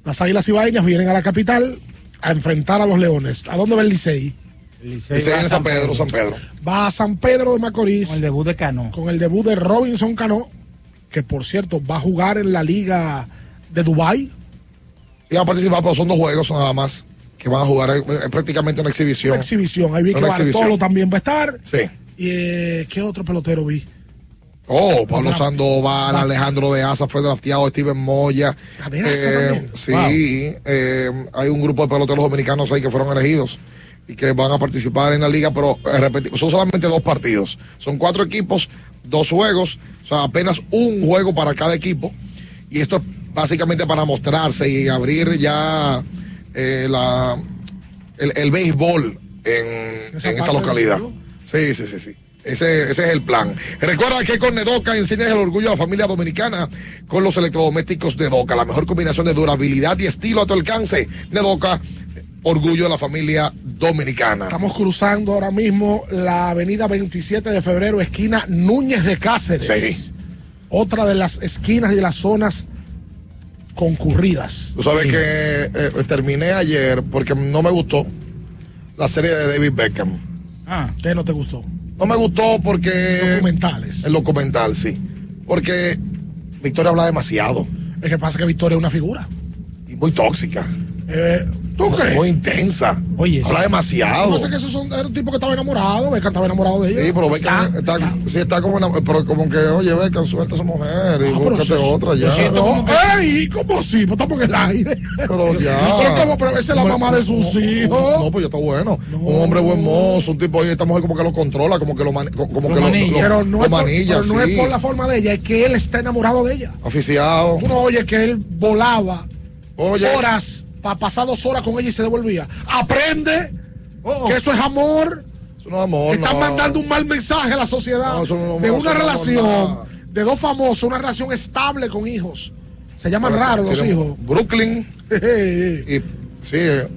Las águilas ibaeñas vienen a la capital a enfrentar a los leones. ¿A dónde va el Licey? Licey en San Pedro, San Pedro. Va a San Pedro de Macorís. Con el debut de Cano. Con el debut de Robinson Cano, que por cierto va a jugar en la liga de Dubai. Sí, va a participar, pero son dos juegos nada más que van a jugar. Es, prácticamente una exhibición. Una exhibición. Ahí vi que exhibición. Bartolo también va a estar. Sí. ¿Y eh, qué otro pelotero vi? Oh, Pablo Sandoval, Alejandro de Asa fue drafteado, Steven Moya. Eh, sí, Wow. eh, hay un grupo de peloteros dominicanos ahí que fueron elegidos y que van a participar en la liga, pero eh, son solamente dos partidos. Son cuatro equipos, dos juegos, o sea, apenas un juego para cada equipo. Y esto es básicamente para mostrarse y abrir ya la, el, el béisbol en, en esta localidad. Sí, sí, sí, sí. Ese, ese es el plan. Recuerda que con Nedoca enseñas el orgullo a la familia dominicana con los electrodomésticos Nedoca. La mejor combinación de durabilidad y estilo a tu alcance. Nedoca, orgullo de la familia dominicana. Estamos cruzando ahora mismo la avenida 27 de febrero, esquina Núñez de Cáceres. Sí. Otra de las esquinas y de las zonas concurridas. Tú sabes que eh, terminé ayer porque no me gustó la serie de David Beckham. Ah, ¿qué no te gustó? No me gustó porque... Documentales. El documental, sí. Porque Victoria habla demasiado. Es que pasa que Victoria es una figura. Y muy tóxica. Eh, ¿Tú crees? Muy intensa. Oye, Habla demasiado. Pasa que esos son, era un tipo que estaba enamorado, Beckham estaba enamorado de ella. Sí, pero Beckham está, sí, está como, enam- pero como que, oye, Beckham, suelta a esa mujer y Ah, pero búscate es- otra ya. No, ¡Ey! ¿Cómo así? Pues estamos en el aire. Pero ya. Pero como, pero esa es la mamá de sus hijos. No, pues ya está bueno. Un hombre buen mozo, un tipo, oye, esta mujer como que lo controla, como que lo, mani- como que lo, manilla. lo- pero no, lo es por, manilla, pero no es por la forma de ella, es que él está enamorado de ella. Oficiado. Tú no oyes que él volaba Oye. horas para pasar dos horas con ella y se devolvía. Aprende que eso es amor. Eso no es amor. Están no. mandando un mal mensaje a la sociedad No, eso no- de una relación de dos famosos, una relación estable con hijos. Se llaman raros los hijos. Brooklyn. y, sí, eh,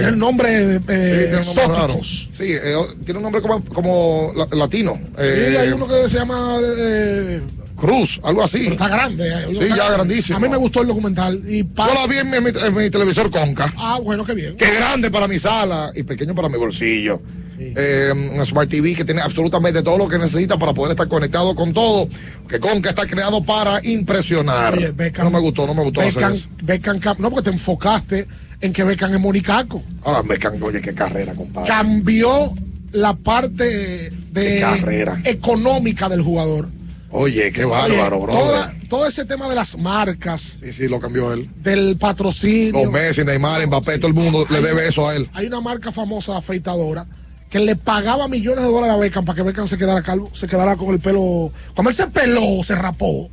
Tiene el nombre eh, Sí, tiene un nombre raro. exóticos. Sí, eh, tiene un nombre como, como la- latino. Sí, Eh, hay uno que se llama eh, Cruz, algo así. pero está grande. uno Sí, está ya grande. grandísimo. A mí me gustó el documental. Y pa- Yo la vi en mi, en mi- en mi televisor Conca. Ah, bueno, qué bien. es grande para mi sala y pequeño para mi bolsillo. Eh, un Smart TV que tiene absolutamente todo lo que necesita para poder estar conectado con todo. Que Conca está creado para impresionar. Oye, Beckham- no me gustó, no me gustó la Beckham. Beckham no, porque te enfocaste en que Beckham es Monicaco. Ahora Beckham, oye, qué carrera, compadre. Cambió la parte Qué de carrera. económica del jugador. Oye, qué bárbaro, Oye, bro. toda- todo ese tema de las marcas, Sí, sí, lo cambió él. del patrocinio. Los Messi, Neymar, Mbappé, todo el mundo le debe eso a él. Hay una marca famosa de afeitadora que le pagaba millones de dólares a Beckham para que Beckham se quedara calvo, se quedara con el pelo. Cuando él se peló, se rapó,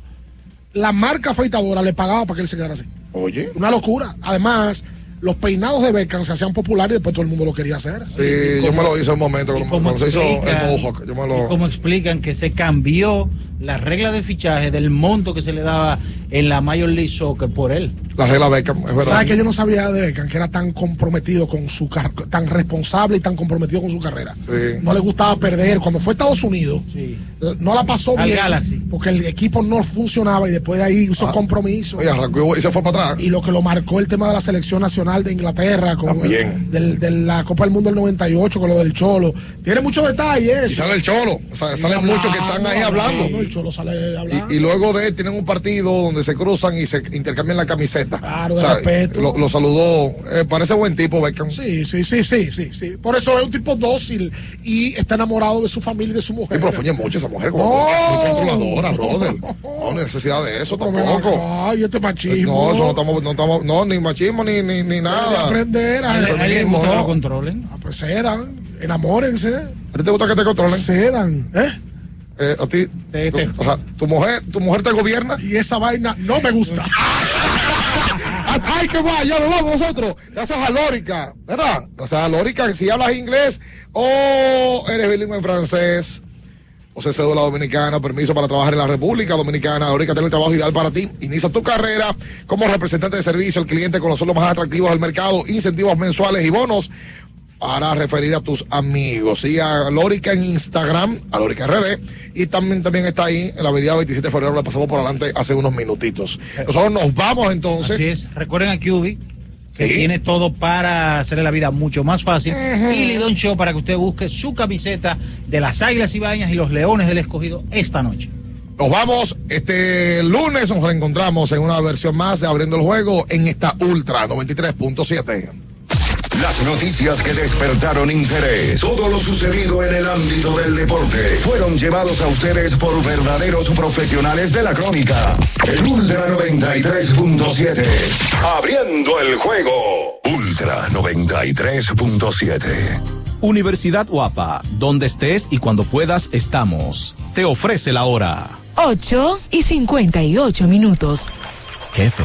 la marca afeitadora le pagaba para que él se quedara así. Oye. Una locura. Además, los peinados de Beckham se hacían populares y después todo el mundo lo quería hacer. Sí, yo me lo hice en un momento cuando, ¿Cómo cuando se hizo el mohawk. Yo me y lo... cómo explican que se cambió la regla de fichaje del monto que se le daba en la Major League Soccer por él? La regla Beckham, es verdad. ¿Sabes que yo no sabía de Beckham que era tan comprometido con su car tan responsable y tan comprometido con su carrera? Sí. No le gustaba perder. Cuando fue a Estados Unidos, eh, no la pasó Al bien. Galaxy. Porque el equipo no funcionaba y después de ahí hizo compromiso. Oye, arrancó y se fue para atrás. Y lo que lo marcó el tema de la selección nacional de Inglaterra, con También. del- de la Copa del Mundo del 98, con lo del Cholo. Tiene muchos detalles. Y sale el Cholo. O sea, salen muchos que están ahí hablando. El Cholo sale hablando. Y, y luego de él tienen un partido donde se cruzan y se intercambian la camiseta. Claro, O de sea, respeto. Lo, lo saludó. eh, parece buen tipo, Beckham. Sí, sí, sí, sí, sí, sí. Por eso es un tipo dócil y está enamorado de su familia y de su Y mujer. profuñe mucho esa mujer, como No. controladora, brother. No necesidad de eso ven tampoco. Ay, este machismo. No, eso no estamos, no estamos, no, ni machismo ni, ni, ni Hay que nada. aprender a, feminismo, ¿no? controlen. Ah, pues cedan, enamórense. ¿A ti te gusta que te controlen? Cedan, ¿eh? Eh, a ti, tu, o sea, tu mujer, tu mujer te gobierna. Y esa vaina no me gusta. Ay, que va, ya nos vamos nosotros. Gracias a Lórica, ¿verdad? Gracias a Lórica, si hablas inglés o eres bilingüe en francés, sea, cédula dominicana, permiso para trabajar en la República Dominicana, Lórica tiene el trabajo ideal para ti. Inicia tu carrera como representante de servicio al cliente con los sueldos más atractivos del mercado, incentivos mensuales y bonos para referir a tus amigos. Sigue a Lórica en Instagram, a Lórica RD, y también, también está ahí en la avenida 27 de febrero, le pasamos por adelante hace unos minutitos. Nosotros nos vamos entonces. Así es. Recuerden a QB. Que Sí. tiene todo para hacerle la vida mucho más fácil. Y Lidón Show para que usted busque su camiseta de las Águilas Ibañas y los Leones del Escogido esta noche. Nos vamos este lunes, nos reencontramos en una versión más de Abriendo el Juego en esta Ultra 93.7. Las noticias que despertaron interés, todo lo sucedido en el ámbito del deporte, fueron llevados a ustedes por verdaderos profesionales de la crónica. El Ultra 93.7. Abriendo el juego. Ultra 93.7. Universidad Guapa, donde estés y cuando puedas estamos. Te ofrece la hora. 8 y 58 minutos. Jefe,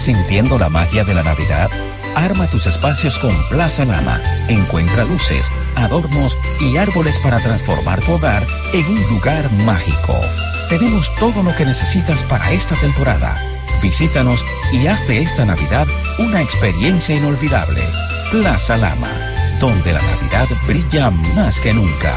Sintiendo la magia de la Navidad, arma tus espacios con Plaza Lama. Encuentra luces, adornos y árboles para transformar tu hogar en un lugar mágico. Tenemos todo lo que necesitas para esta temporada. Visítanos y haz de esta Navidad una experiencia inolvidable. Plaza Lama, donde la Navidad brilla más que nunca.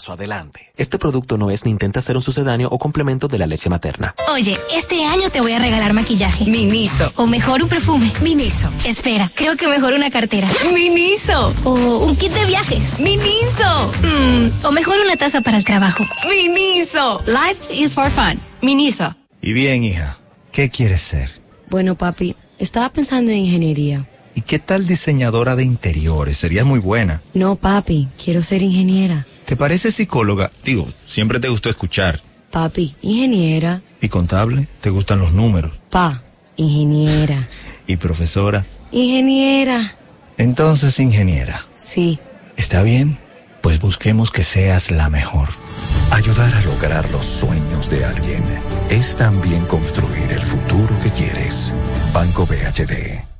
Paso adelante. Este producto no es ni intenta ser un sucedáneo o complemento de la leche materna. Oye, este año te voy a regalar maquillaje. Miniso. O mejor un perfume. Miniso. Espera, creo que mejor una cartera. Miniso. O un kit de viajes. Miniso. Mm, o mejor una taza para el trabajo. Miniso. Life is for fun. Miniso. Y bien, hija, ¿qué quieres ser? Bueno, papi, estaba pensando en ingeniería. ¿Y qué tal diseñadora de interiores? Serías muy buena. No, papi, quiero ser ingeniera. ¿Te parece psicóloga? Digo, siempre te gustó escuchar. Papi, ingeniera. ¿Y contable? ¿Te gustan los números? Pa, ingeniera. ¿Y profesora? Ingeniera. Entonces, ingeniera. Sí. ¿Está bien? Pues busquemos que seas la mejor. Ayudar a lograr los sueños de alguien es también construir el futuro que quieres. Banco BHD.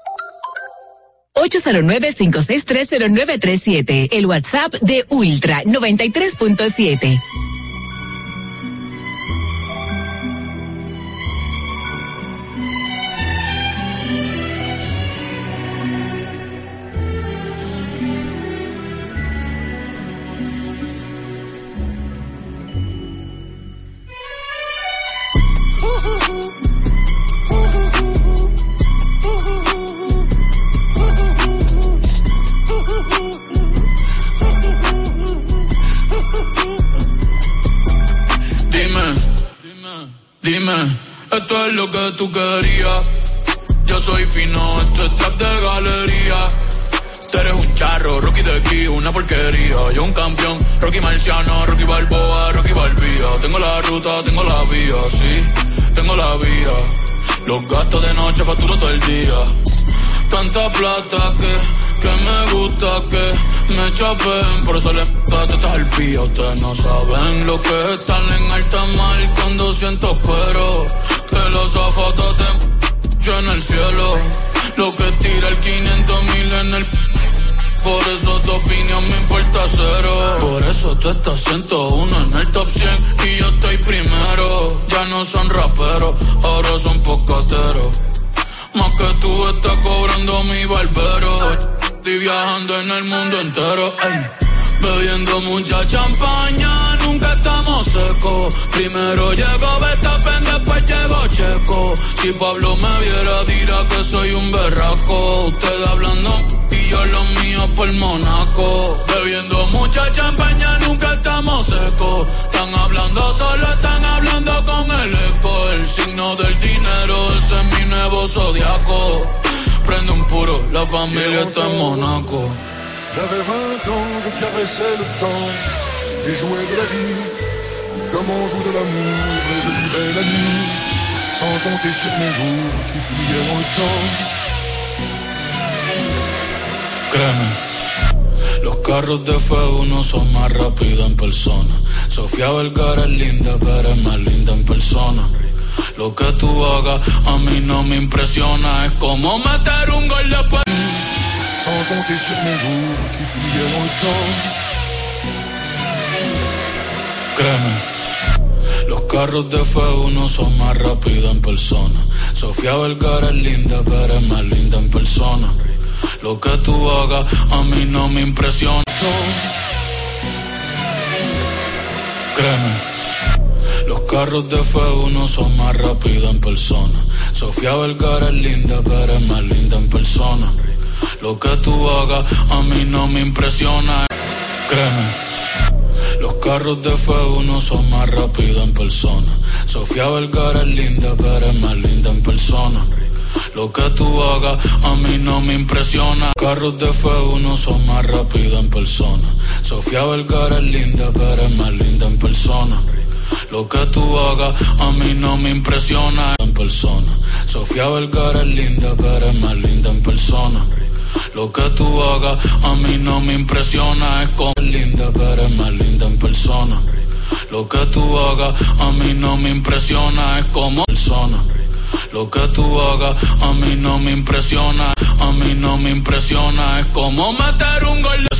809-5630937, el WhatsApp de Ultra 93.7. Rocky Balboa, Rocky Balbía. Tengo la ruta, tengo la vía, sí, tengo la vía. Los gastos de noche facturo todo el día. Tanta plata que, que me gusta que me chapen. Por eso le da tetas al pía. Ustedes no saben lo que es estar en alta mar cuando siento pero que los zapatos te yo en el cielo. Lo que tira el 500 mil en el por eso tu opinión me importa cero. Por eso tú estás 101 en el top 100 y yo estoy primero. Ya no son raperos, ahora son pocateros. Más que tú estás cobrando mi barbero. viajando en el mundo entero, ey. Bebiendo mucha champaña, nunca estamos secos. Primero llegó Betapen, después llegó Checo. Si Pablo me viera, dirá que soy un berraco. Ustedes hablando yo lo mío por Monaco. Bebiendo mucha champaña, nunca estamos secos. Están hablando solo, están hablando con el eco. El signo del dinero, ese es mi nuevo zodiaco. Prende un puro, la familia está en Monaco. J'avais 20 ans, je caressais le temps et jouais de la vie comme on joue de l'amour et je vivais la nuit sans compter sur mes jours qui fuyaient dans le temps. Créeme, los carros de F1 son más rápidos en persona. Sofía Vergara es linda, pero es más linda en persona. Lo que tú hagas a mí no me impresiona, es como meter un gol después. Sans compter sur mes jours qui fuyaient dans le temps. Créeme, los carros de F1 son más rápidos en persona. Sofía Vergara es linda, pero es más linda en persona. Lo que tú hagas a mí no me impresiona. Créeme, los carros de F1 son más rápidos en persona. Sofía Vergara es linda, pero es más linda en persona. Lo que tú hagas a mí no me impresiona. Créeme, los carros de F1 son más rápidos en persona. Sofía Vergara es linda, pero es más linda en persona. Lo que tú hagas a mí no me impresiona. Carros de F1 son más rápidos en persona. Sofía Vergara es linda, pero es más linda en persona. Lo que tú hagas a mí no me impresiona en persona. Sofía Vergara es linda, pero es más linda en persona. Lo que tú hagas a mí no me impresiona, es como linda, pero es más linda en persona. Lo que tú hagas a mí no me impresiona, es como persona. Lo que tú hagas a mí no me impresiona, a mí no me impresiona, es como meter un gol de